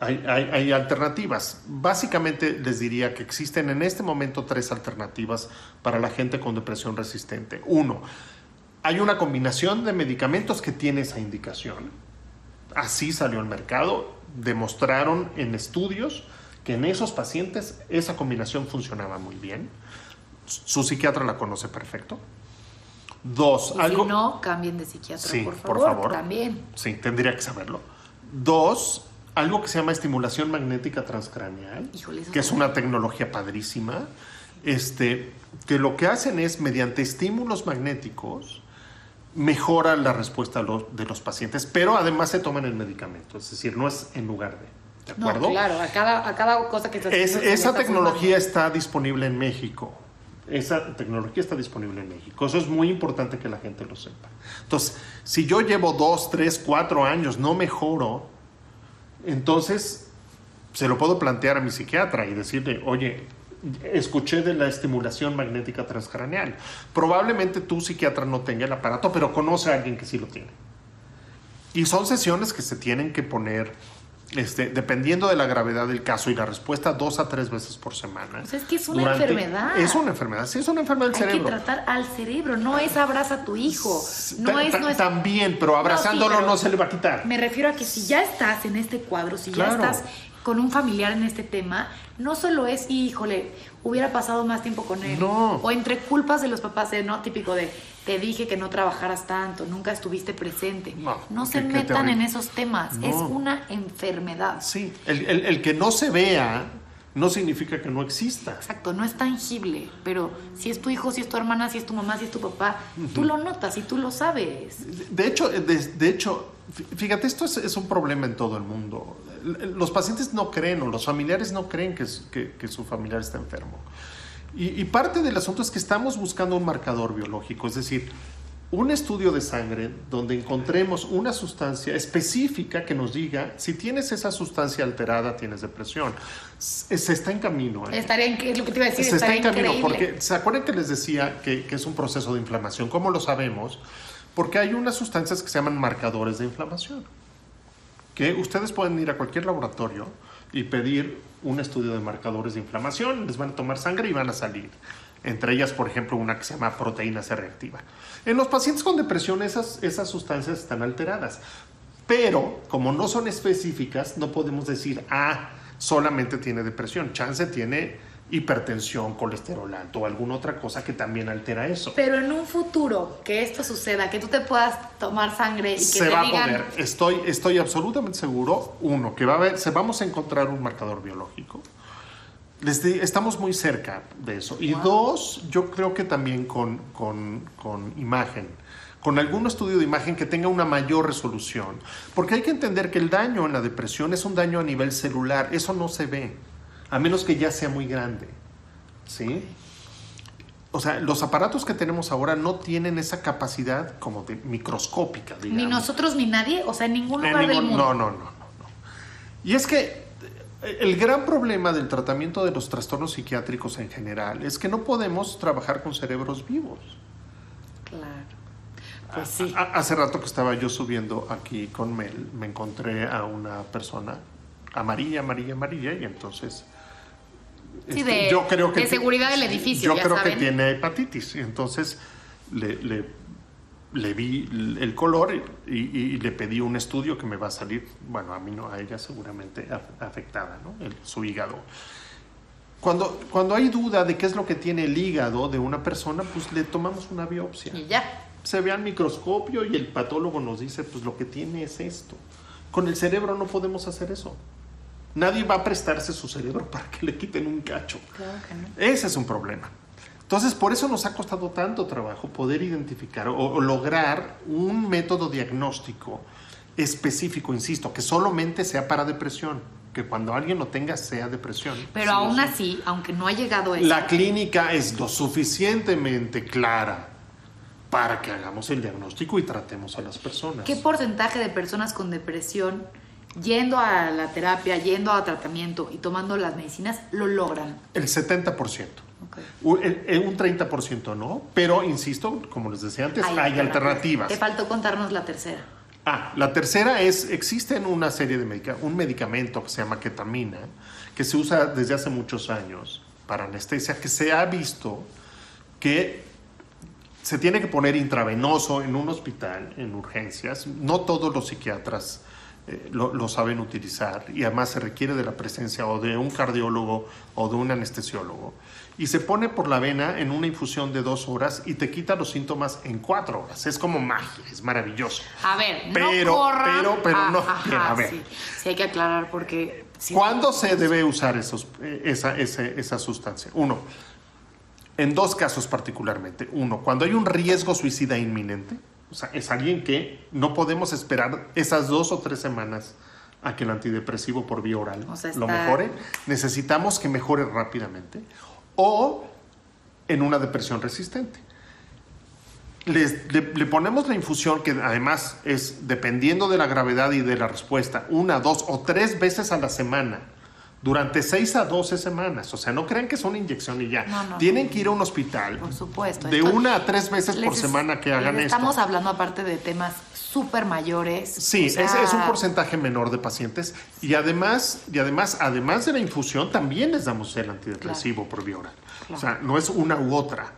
hay, alternativas. Básicamente les diría que existen en este momento tres alternativas para la gente con depresión resistente. Uno, hay una combinación de medicamentos que tiene esa indicación. Así salió al mercado. Demostraron en estudios que en esos pacientes esa combinación funcionaba muy bien. Su psiquiatra la conoce perfecto. Dos, algo. Si no, cambien de psiquiatra, por, favor, por favor. También. Sí, tendría que saberlo. Dos, algo que se llama estimulación magnética transcraneal, que es una tecnología padrísima, este, que lo que hacen es, mediante estímulos magnéticos, mejora la respuesta de los pacientes, pero además se toman el medicamento, es decir, no es en lugar de. ¿De acuerdo? claro, a cada, a cada cosa que es, Esa tecnología está disponible en México. Esa tecnología está disponible en México. Eso es muy importante que la gente lo sepa. Entonces, si yo llevo dos, tres, cuatro años, no mejoro, entonces, se lo puedo plantear a mi psiquiatra y decirle, oye, escuché de la estimulación magnética transcraneal. Probablemente tu psiquiatra no tenga el aparato, pero conoce a alguien que sí lo tiene. Y son sesiones que se tienen que poner, este, dependiendo de la gravedad del caso y la respuesta, dos a tres veces por semana. Pues es que es una enfermedad. Es una enfermedad, sí, es una enfermedad del cerebro. Hay que tratar al cerebro, no es abraza a tu hijo. No es, También, pero abrazándolo no, se le va a quitar. Me refiero a que si ya estás en este cuadro, si ya estás con un familiar en este tema, no solo es, híjole, hubiera pasado más tiempo con él. No. O entre culpas de los papás, ¿no? Típico de, te dije que no trabajaras tanto, nunca estuviste presente. No, no se metan en esos temas, es una enfermedad. Sí, el, que no se vea no significa que no exista. Exacto, no es tangible, pero si es tu hijo, si es tu hermana, si es tu mamá, si es tu papá, tú lo notas y tú lo sabes. De hecho, de, hecho fíjate, esto es, un problema en todo el mundo. Los pacientes no creen o los familiares no creen que, que su familiar está enfermo. Y, parte del asunto es que estamos buscando un marcador biológico, es decir, un estudio de sangre donde encontremos una sustancia específica que nos diga si tienes esa sustancia alterada, tienes depresión. Se, está en camino. ¿eh? Estaría en, lo que te iba a decir. Se está en camino porque, ¿se acuerdan que les decía que, que, es un proceso de inflamación? ¿Cómo lo sabemos? Porque hay unas sustancias que se llaman marcadores de inflamación, que ustedes pueden ir a cualquier laboratorio y pedir un estudio de marcadores de inflamación, les van a tomar sangre y van a salir. Entre ellas, por ejemplo, una que se llama proteína C reactiva. En los pacientes con depresión esas, esas sustancias están alteradas. Pero como no son específicas, no podemos decir, ah, solamente tiene depresión. Chance tiene hipertensión, colesterol alto o alguna otra cosa que también altera eso. Pero en un futuro que esto suceda, que tú te puedas tomar sangre y que se te va digan, a poder. Estoy, estoy absolutamente seguro, uno, que va a haber, se vamos a encontrar un marcador biológico. Les di- estamos muy cerca de eso. Y dos, yo creo que también con, con, con imagen, con algún estudio de imagen que tenga una mayor resolución. Porque hay que entender que el daño en la depresión es un daño a nivel celular. Eso no se ve, a menos que ya sea muy grande. ¿Sí? O sea, los aparatos que tenemos ahora no tienen esa capacidad como de microscópica, digamos. ni nosotros ni nadie, o sea, en ningún En lugar del mundo. No, no, no, no, no. Y es que eh, el gran problema del tratamiento de los trastornos psiquiátricos en general es que no podemos trabajar con cerebros vivos. Claro. Pues sí. Hace rato que estaba yo subiendo aquí con Mel, me encontré a una persona amarilla, amarilla, amarilla, y entonces... Sí, este, de- de ti- seguridad del edificio, Yo ya creo saben. que tiene hepatitis, entonces le, le, le vi el color y, y- y le pedí un estudio que me va a salir, bueno, a mí no, a ella seguramente af- afectada, ¿no? El- su hígado. Cuando, cuando hay duda de qué es lo que tiene el hígado de una persona, pues le tomamos una biopsia Y ya. se ve al microscopio y el patólogo nos dice, pues lo que tiene es esto. Con el cerebro no podemos hacer eso. Nadie va a prestarse su cerebro para que le quiten un cacho. Claro que no. Ese es un problema. Entonces, por eso nos ha costado tanto trabajo poder identificar o, o lograr un método diagnóstico específico, insisto, que solamente sea para depresión, que cuando alguien lo tenga sea depresión. Pero Sí aún sí. así, aunque no ha llegado eso, La clínica es lo suficientemente clara para que hagamos el diagnóstico y tratemos a las personas. ¿qué porcentaje de personas con depresión yendo a la terapia, yendo a tratamiento y tomando las medicinas lo logran? El 70%. Ok. Un un 30% no, pero insisto, como les decía antes, hay, alternativas. Te faltó contarnos la tercera. Ah, la tercera es, existen una serie de medica un medicamento que se llama ketamina, que se usa desde hace muchos años para anestesia, que se ha visto que se tiene que poner intravenoso en un hospital, en urgencias. No todos los psiquiatras eh, lo, lo saben utilizar y además se requiere de la presencia o de un cardiólogo o de un anestesiólogo. Y se pone por la vena en una infusión de dos horas y te quita los síntomas en cuatro horas. Es como magia, es maravilloso. A ver, Pero, no corran. pero, pero Ah, no. ajá, A ver. Sí, sí hay que aclarar porque... sí. ¿Cuándo se debe usar esos, eh, esa, ese- esa sustancia? Uno, en dos casos particularmente. Uno, cuando hay un riesgo suicida inminente, o sea, es alguien que no podemos esperar esas dos o tres semanas a que el antidepresivo por vía oral O sea, lo mejore. Necesitamos que mejore rápidamente. O en una depresión resistente. Les- le, le ponemos la infusión que además es, dependiendo de la gravedad y de la respuesta, una, dos o tres veces a la semana, durante seis a 12 semanas. O sea, no crean que es una inyección y ya. No, no, Tienen no. que ir a un hospital. Por supuesto. De una a tres veces por semana que hagan les esto. Estamos hablando aparte de temas súper mayores. Sí, o sea, es, es un porcentaje menor de pacientes y además, y además, además de la infusión, también les damos el antidepresivo por vía oral. O sea, no es una u otra.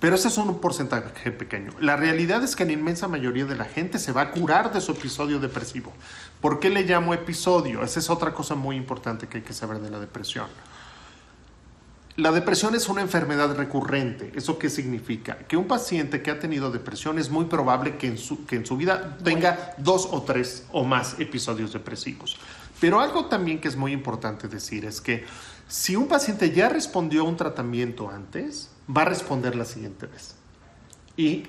Pero ese es un porcentaje pequeño. La realidad es que la inmensa mayoría de la gente se va a curar de su episodio depresivo. ¿Por qué le llamo episodio? Esa es otra cosa muy importante que hay que saber de la depresión. La depresión es una enfermedad recurrente. ¿Eso qué significa? Que un paciente que ha tenido depresión es muy probable que en su, que en su vida tenga dos o tres o más episodios depresivos. Pero algo también que es muy importante decir es que si un paciente ya respondió a un tratamiento antes, va a responder la siguiente vez. Y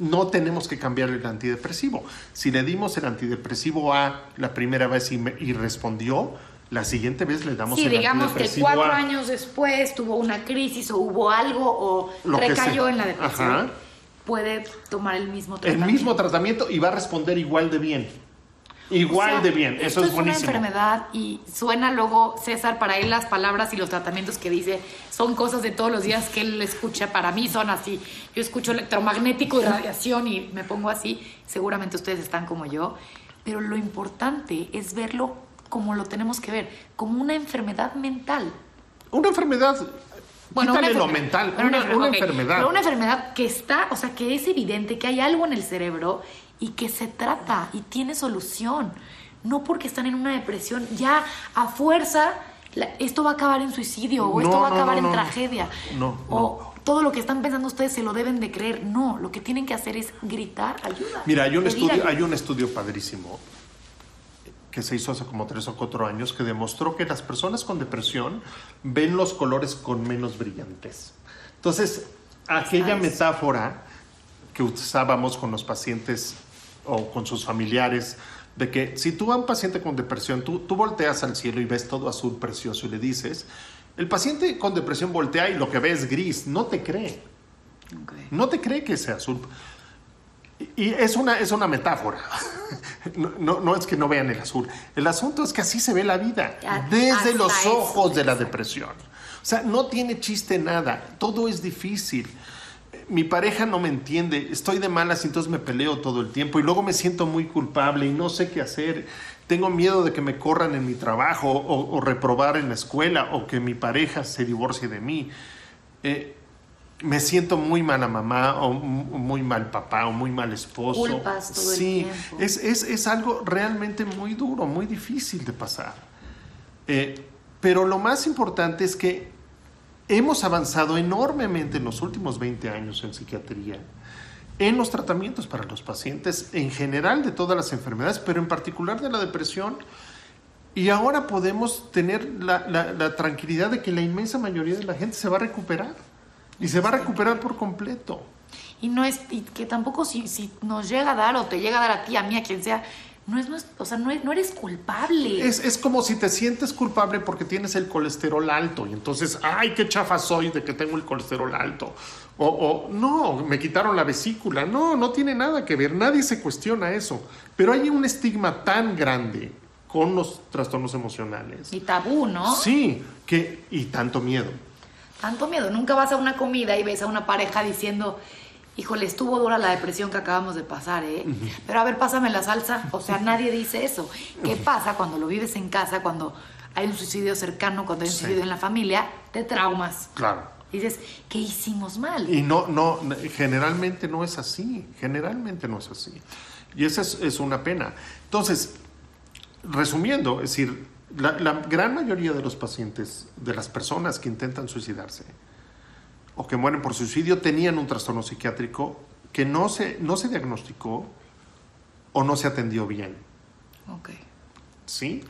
no tenemos que cambiar el antidepresivo. Si le dimos el antidepresivo A la primera vez y, me- y respondió, la siguiente vez le damos Sí, el digamos que cuatro A. años después tuvo una crisis o hubo algo o Lo recayó en la depresión. Ajá. Puede tomar el mismo el tratamiento. mismo tratamiento y va a responder igual de bien. Igual O sea, de bien, eso es, es buenísimo. una enfermedad y suena luego César para él las palabras y los tratamientos que dice son cosas de todos los días que él escucha. Para mí son así. Yo escucho electromagnético y radiación y me pongo así. Seguramente ustedes están como yo. Pero lo importante es verlo como lo tenemos que ver, como una enfermedad mental. Una enfermedad, Bueno, quítale una lo mental, una, una ok, enfermedad. Pero una enfermedad que está, o sea, que es evidente que hay algo en el cerebro y que se trata y tiene solución. No porque están en una depresión, ya a fuerza la- esto va a acabar en suicidio o esto No, va a acabar no, en no. tragedia. No, o todo lo que están pensando ustedes se lo deben de creer. No, lo que tienen que hacer es gritar ayuda. Mira, hay un, estudio, ayuda. hay un estudio padrísimo que se hizo hace como tres o cuatro años que demostró que las personas con depresión ven los colores con menos brillantez. Entonces, aquella metáfora que usábamos con los pacientes o con sus familiares, de que si tú a un paciente con depresión, tú, tú volteas al cielo y ves todo azul precioso y le dices, el paciente con depresión voltea y lo que ve es gris, no te cree. No te cree que sea azul. Y es una, es una metáfora. No, no- no es que no vean el azul. El asunto es que así se ve la vida. Desde hasta los eso, ojos de la depresión. O sea, no tiene chiste nada. Todo es difícil. Mi pareja no me entiende. Estoy de malas y entonces me peleo todo el tiempo. Y luego me siento muy culpable y no sé qué hacer. Tengo miedo de que me corran en mi trabajo o, o reprobar en la escuela o que mi pareja se divorcie de mí. Eh, me siento muy mala mamá o muy mal papá o muy mal esposo. Culpas todo el sí, tiempo. Es, es, es algo realmente muy duro, muy difícil de pasar. Eh, pero lo más importante es que hemos avanzado enormemente en los últimos 20 años en psiquiatría, en los tratamientos para los pacientes en general de todas las enfermedades, pero en particular de la depresión. Y ahora podemos tener la, la- la tranquilidad de que la inmensa mayoría de la gente se va a recuperar. Y se va a recuperar por completo. Y no es, y que tampoco si, si nos llega a dar o te llega a dar a ti, a mí, a quien sea, no es, o sea, no, es- no eres culpable. Es, es como si te sientes culpable porque tienes el colesterol alto y entonces, ay, qué chafa soy de que tengo el colesterol alto. O, o, no, me quitaron la vesícula. No, no tiene nada que ver. Nadie se cuestiona eso. Pero hay un estigma tan grande con los trastornos emocionales. Y tabú, ¿no? Sí, que, y tanto miedo. Tanto miedo. Nunca vas a una comida y ves a una pareja diciendo, híjole, estuvo dura la depresión que acabamos de pasar, ¿eh? Pero a ver, pásame la salsa. O sea, nadie dice eso. ¿Qué pasa cuando lo vives en casa, cuando hay un suicidio cercano, cuando hay un Sí. suicidio en la familia? Te traumas. Claro. Dices, ¿qué hicimos mal? Y no, no, generalmente no es así, generalmente no es así. Y esa es, es una pena. Entonces, resumiendo, es decir, la, la gran mayoría de los pacientes, de las personas que intentan suicidarse o que mueren por suicidio, tenían un trastorno psiquiátrico que no se, no se diagnosticó o no se atendió bien. Ok. ¿Sí?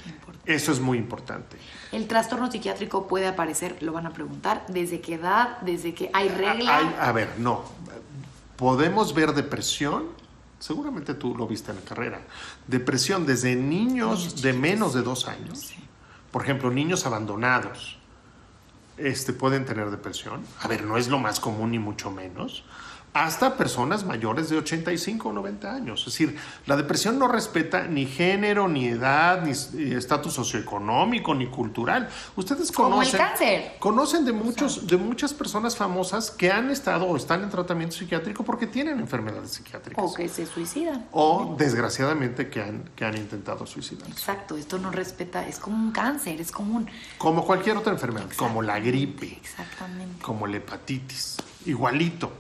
Eso es muy importante. El trastorno psiquiátrico puede aparecer, lo van a preguntar, ¿desde qué edad? ¿Desde qué hay regla? Hay- a ver, no. Podemos ver depresión, seguramente tú lo viste en la carrera, depresión desde niños Niños de menos de dos años. Por ejemplo, niños abandonados este, pueden tener depresión. A ver, no es lo más común ni mucho menos. Hasta personas mayores de 85 o 90 años. Es decir, la depresión no respeta ni género, ni edad, ni estatus socioeconómico, ni cultural. Ustedes Como el conocen, cáncer. conocen de, muchos, de muchas personas famosas que han estado o están en tratamiento psiquiátrico porque tienen enfermedades psiquiátricas. O que se suicidan. O, desgraciadamente, que han, que han intentado suicidarse. Exacto, esto no respeta, es como un cáncer, es como un... Como cualquier otra enfermedad, como la gripe, Exactamente. como la hepatitis. Igualito.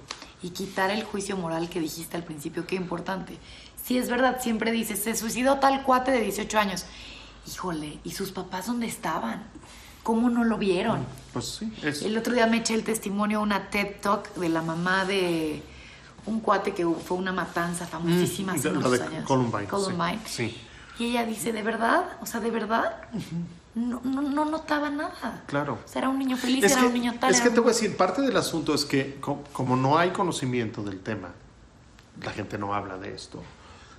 Y quitar el juicio moral que dijiste al principio, qué importante. Si es verdad, siempre dices, se suicidó tal cuate de 18 años. Híjole, ¿y sus papás dónde estaban? ¿Cómo no lo vieron? Pues sí, es, El otro día me eché el testimonio a una TED Talk de la mamá de un cuate que fue una matanza famosísima hace Mm, la unos de años. Columbine, sí, Columbine. sí. Y ella dice, ¿de verdad? O sea, ¿de verdad? no, no, no notaba nada. Claro. O sea, era un niño feliz, Es era que, un niño tal. es que un- te voy a decir, parte del asunto es que co- como no hay conocimiento del tema, la gente no habla de esto.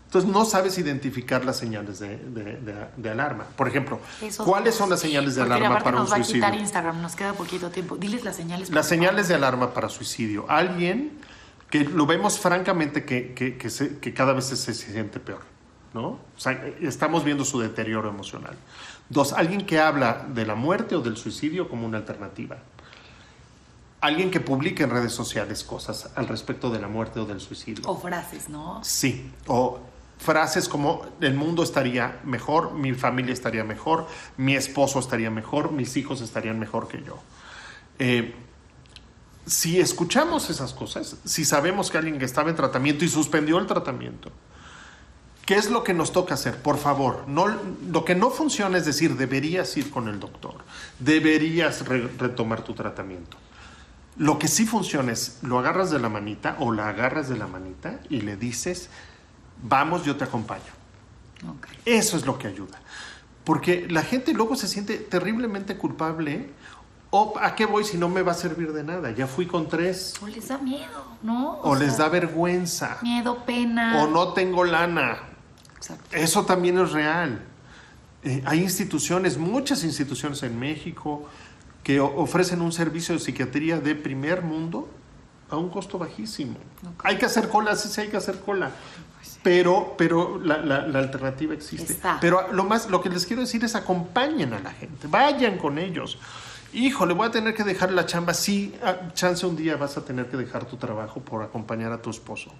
Entonces no sabes identificar las señales de, de- de- de alarma. Por ejemplo, Eso ¿cuáles son las señales de alarma para un nos va a suicidio? quitar Instagram, nos queda poquito tiempo. Diles las señales. Las señales de alarma para suicidio. Alguien que lo vemos francamente que, que- que se- que cada vez se, se siente peor, ¿no? O sea, estamos viendo su deterioro emocional. Dos, alguien que habla de la muerte o del suicidio como una alternativa. Alguien que publique en redes sociales cosas al respecto de la muerte o del suicidio. O frases, ¿no? Sí, o frases como el mundo estaría mejor, mi familia estaría mejor, mi esposo estaría mejor, mis hijos estarían mejor que yo. Eh, si escuchamos esas cosas, si sabemos que alguien que estaba en tratamiento y suspendió el tratamiento, ¿Qué es lo que nos toca hacer? Por favor, no, lo que no funciona es decir, deberías ir con el doctor, deberías re- retomar tu tratamiento. Lo que sí funciona es, lo agarras de la manita o la agarras de la manita y le dices, vamos, yo te acompaño. Ok. Eso es lo que ayuda. Porque la gente luego se siente terriblemente culpable. ¿O a qué voy si no me va a servir de nada? Ya fui con tres. O les da miedo, ¿no? O les sea, da vergüenza. miedo, pena. O no tengo lana. Exacto. Eso también es real. Eh, hay instituciones, muchas instituciones en México, que ofrecen un servicio de psiquiatría de primer mundo a un costo bajísimo. Hay que hacer cola, sí, sí hay que hacer cola. Pero, pero la, la- la alternativa existe. Está. Pero lo más, lo que les quiero decir es acompañen a la gente, vayan con ellos. Híjole, voy a tener que dejar la chamba. Sí, ah, chance un día vas a tener que dejar tu trabajo por acompañar a tu esposo.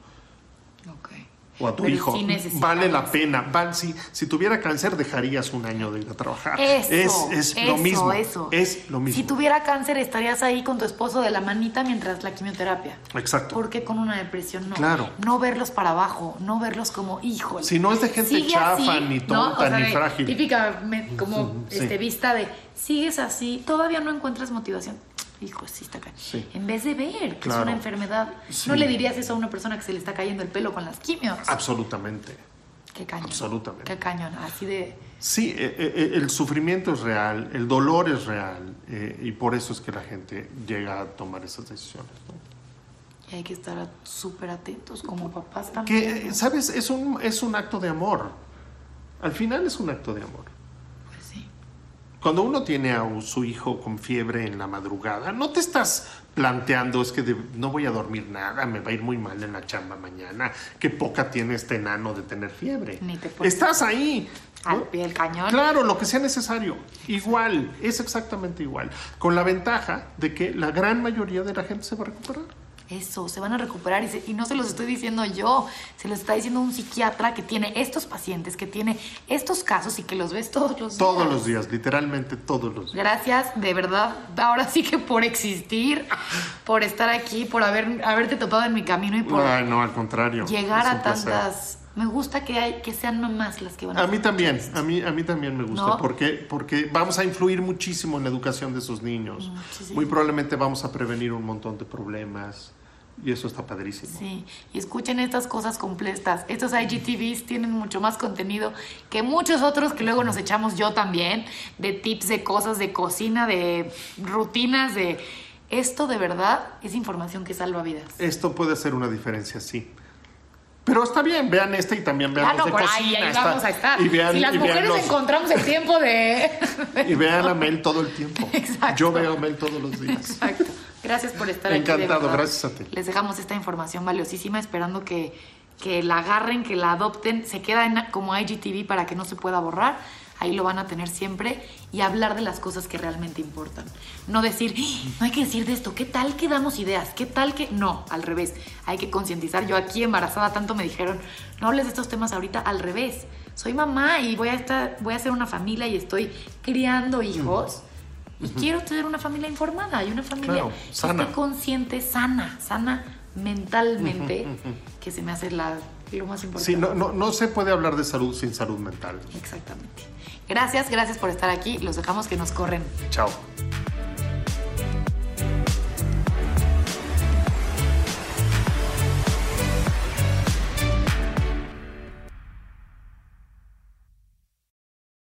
O a tu Pero hijo. sí vale la pena. Val, si, si tuviera cáncer, dejarías un año de ir a trabajar. Eso, es es eso, lo mismo. eso. Es lo mismo. Si tuviera cáncer, estarías ahí con tu esposo de la manita mientras la quimioterapia. Exacto. Porque con una depresión no. Claro. No verlos para abajo, no verlos como hijos. Si no es de gente chafa, ni tonta, ni frágil. Típica me- como Sí. este, vista de sigues así, todavía no encuentras motivación. Hijo, sí está acá. Sí. En vez de ver que es una enfermedad, Sí. no le dirías eso a una persona que se le está cayendo el pelo con las quimios. Absolutamente. Qué cañón. Absolutamente. Qué cañón. Así de. Sí, eh, eh, el sufrimiento es real, el dolor es real, eh, y por eso es que la gente llega a tomar esas decisiones. ¿no? Y hay que estar súper atentos como papás también. Que. ¿sabes? Es un, es un acto de amor. Al final es un acto de amor. Cuando uno tiene a su hijo con fiebre en la madrugada, no te estás planteando, es que de- no voy a dormir nada, me va a ir muy mal en la chamba mañana, qué poca tiene este enano de tener fiebre. Ni te Estás ahí. ¿no? Al pie del cañón. Claro, lo que sea necesario. Igual, es exactamente igual. Con la ventaja de que la gran mayoría de la gente se va a recuperar. Eso, se van a recuperar y, se- y no se los estoy diciendo yo, se los está diciendo un psiquiatra que tiene estos pacientes, que tiene estos casos y que los ves todos los días. Todos los días, literalmente todos los días. Gracias, de verdad, ahora sí que por existir, por estar aquí, por haber, haberte topado en mi camino y por Ay, no, al contrario. llegar a placer. tantas... Me gusta que, hay, que sean mamás las que van a A mí también, a mí, a mí también me gusta, ¿No? porque, porque vamos a influir muchísimo en la educación de esos niños. Muchísimo. Muy probablemente vamos a prevenir un montón de problemas y eso está padrísimo. Sí, y escuchen estas cosas completas. Estos IGTVs tienen mucho más contenido que muchos otros que luego nos echamos yo también, de tips de cosas de cocina, de rutinas, de... Esto de verdad es información que salva vidas. Esto puede hacer una diferencia, sí. Pero está bien, vean este y también vean Ah, los de ahí, cocina. ahí está- vamos a estar. Y vean, si las y mujeres los- encontramos el tiempo de... y vean a Mel todo el tiempo. Exacto. Yo veo a Mel todos los días. Exacto. Gracias por estar aquí. de Encantado, gracias a ti. Les dejamos esta información valiosísima, esperando que, que la agarren, que la adopten. Se queda en, como IGTV para que no se pueda borrar. Ahí lo van a tener siempre y hablar de las cosas que realmente importan. No decir, "Ah, no hay que decir de esto, ¿qué tal que damos ideas? ¿Qué tal que.? No, al revés. Hay que concientizar. Yo aquí embarazada tanto me dijeron, no hables de estos temas ahorita, al revés. Soy mamá y voy a, estar, voy a hacer una familia y estoy criando hijos. Y quiero tener una familia informada y una familia Claro, sana. consciente, sana, sana mentalmente, que se me hace la, lo más importante. Sí, no, no, no se puede hablar de salud sin salud mental. Exactamente. Gracias, gracias por estar aquí. Los dejamos que nos corren. Chao.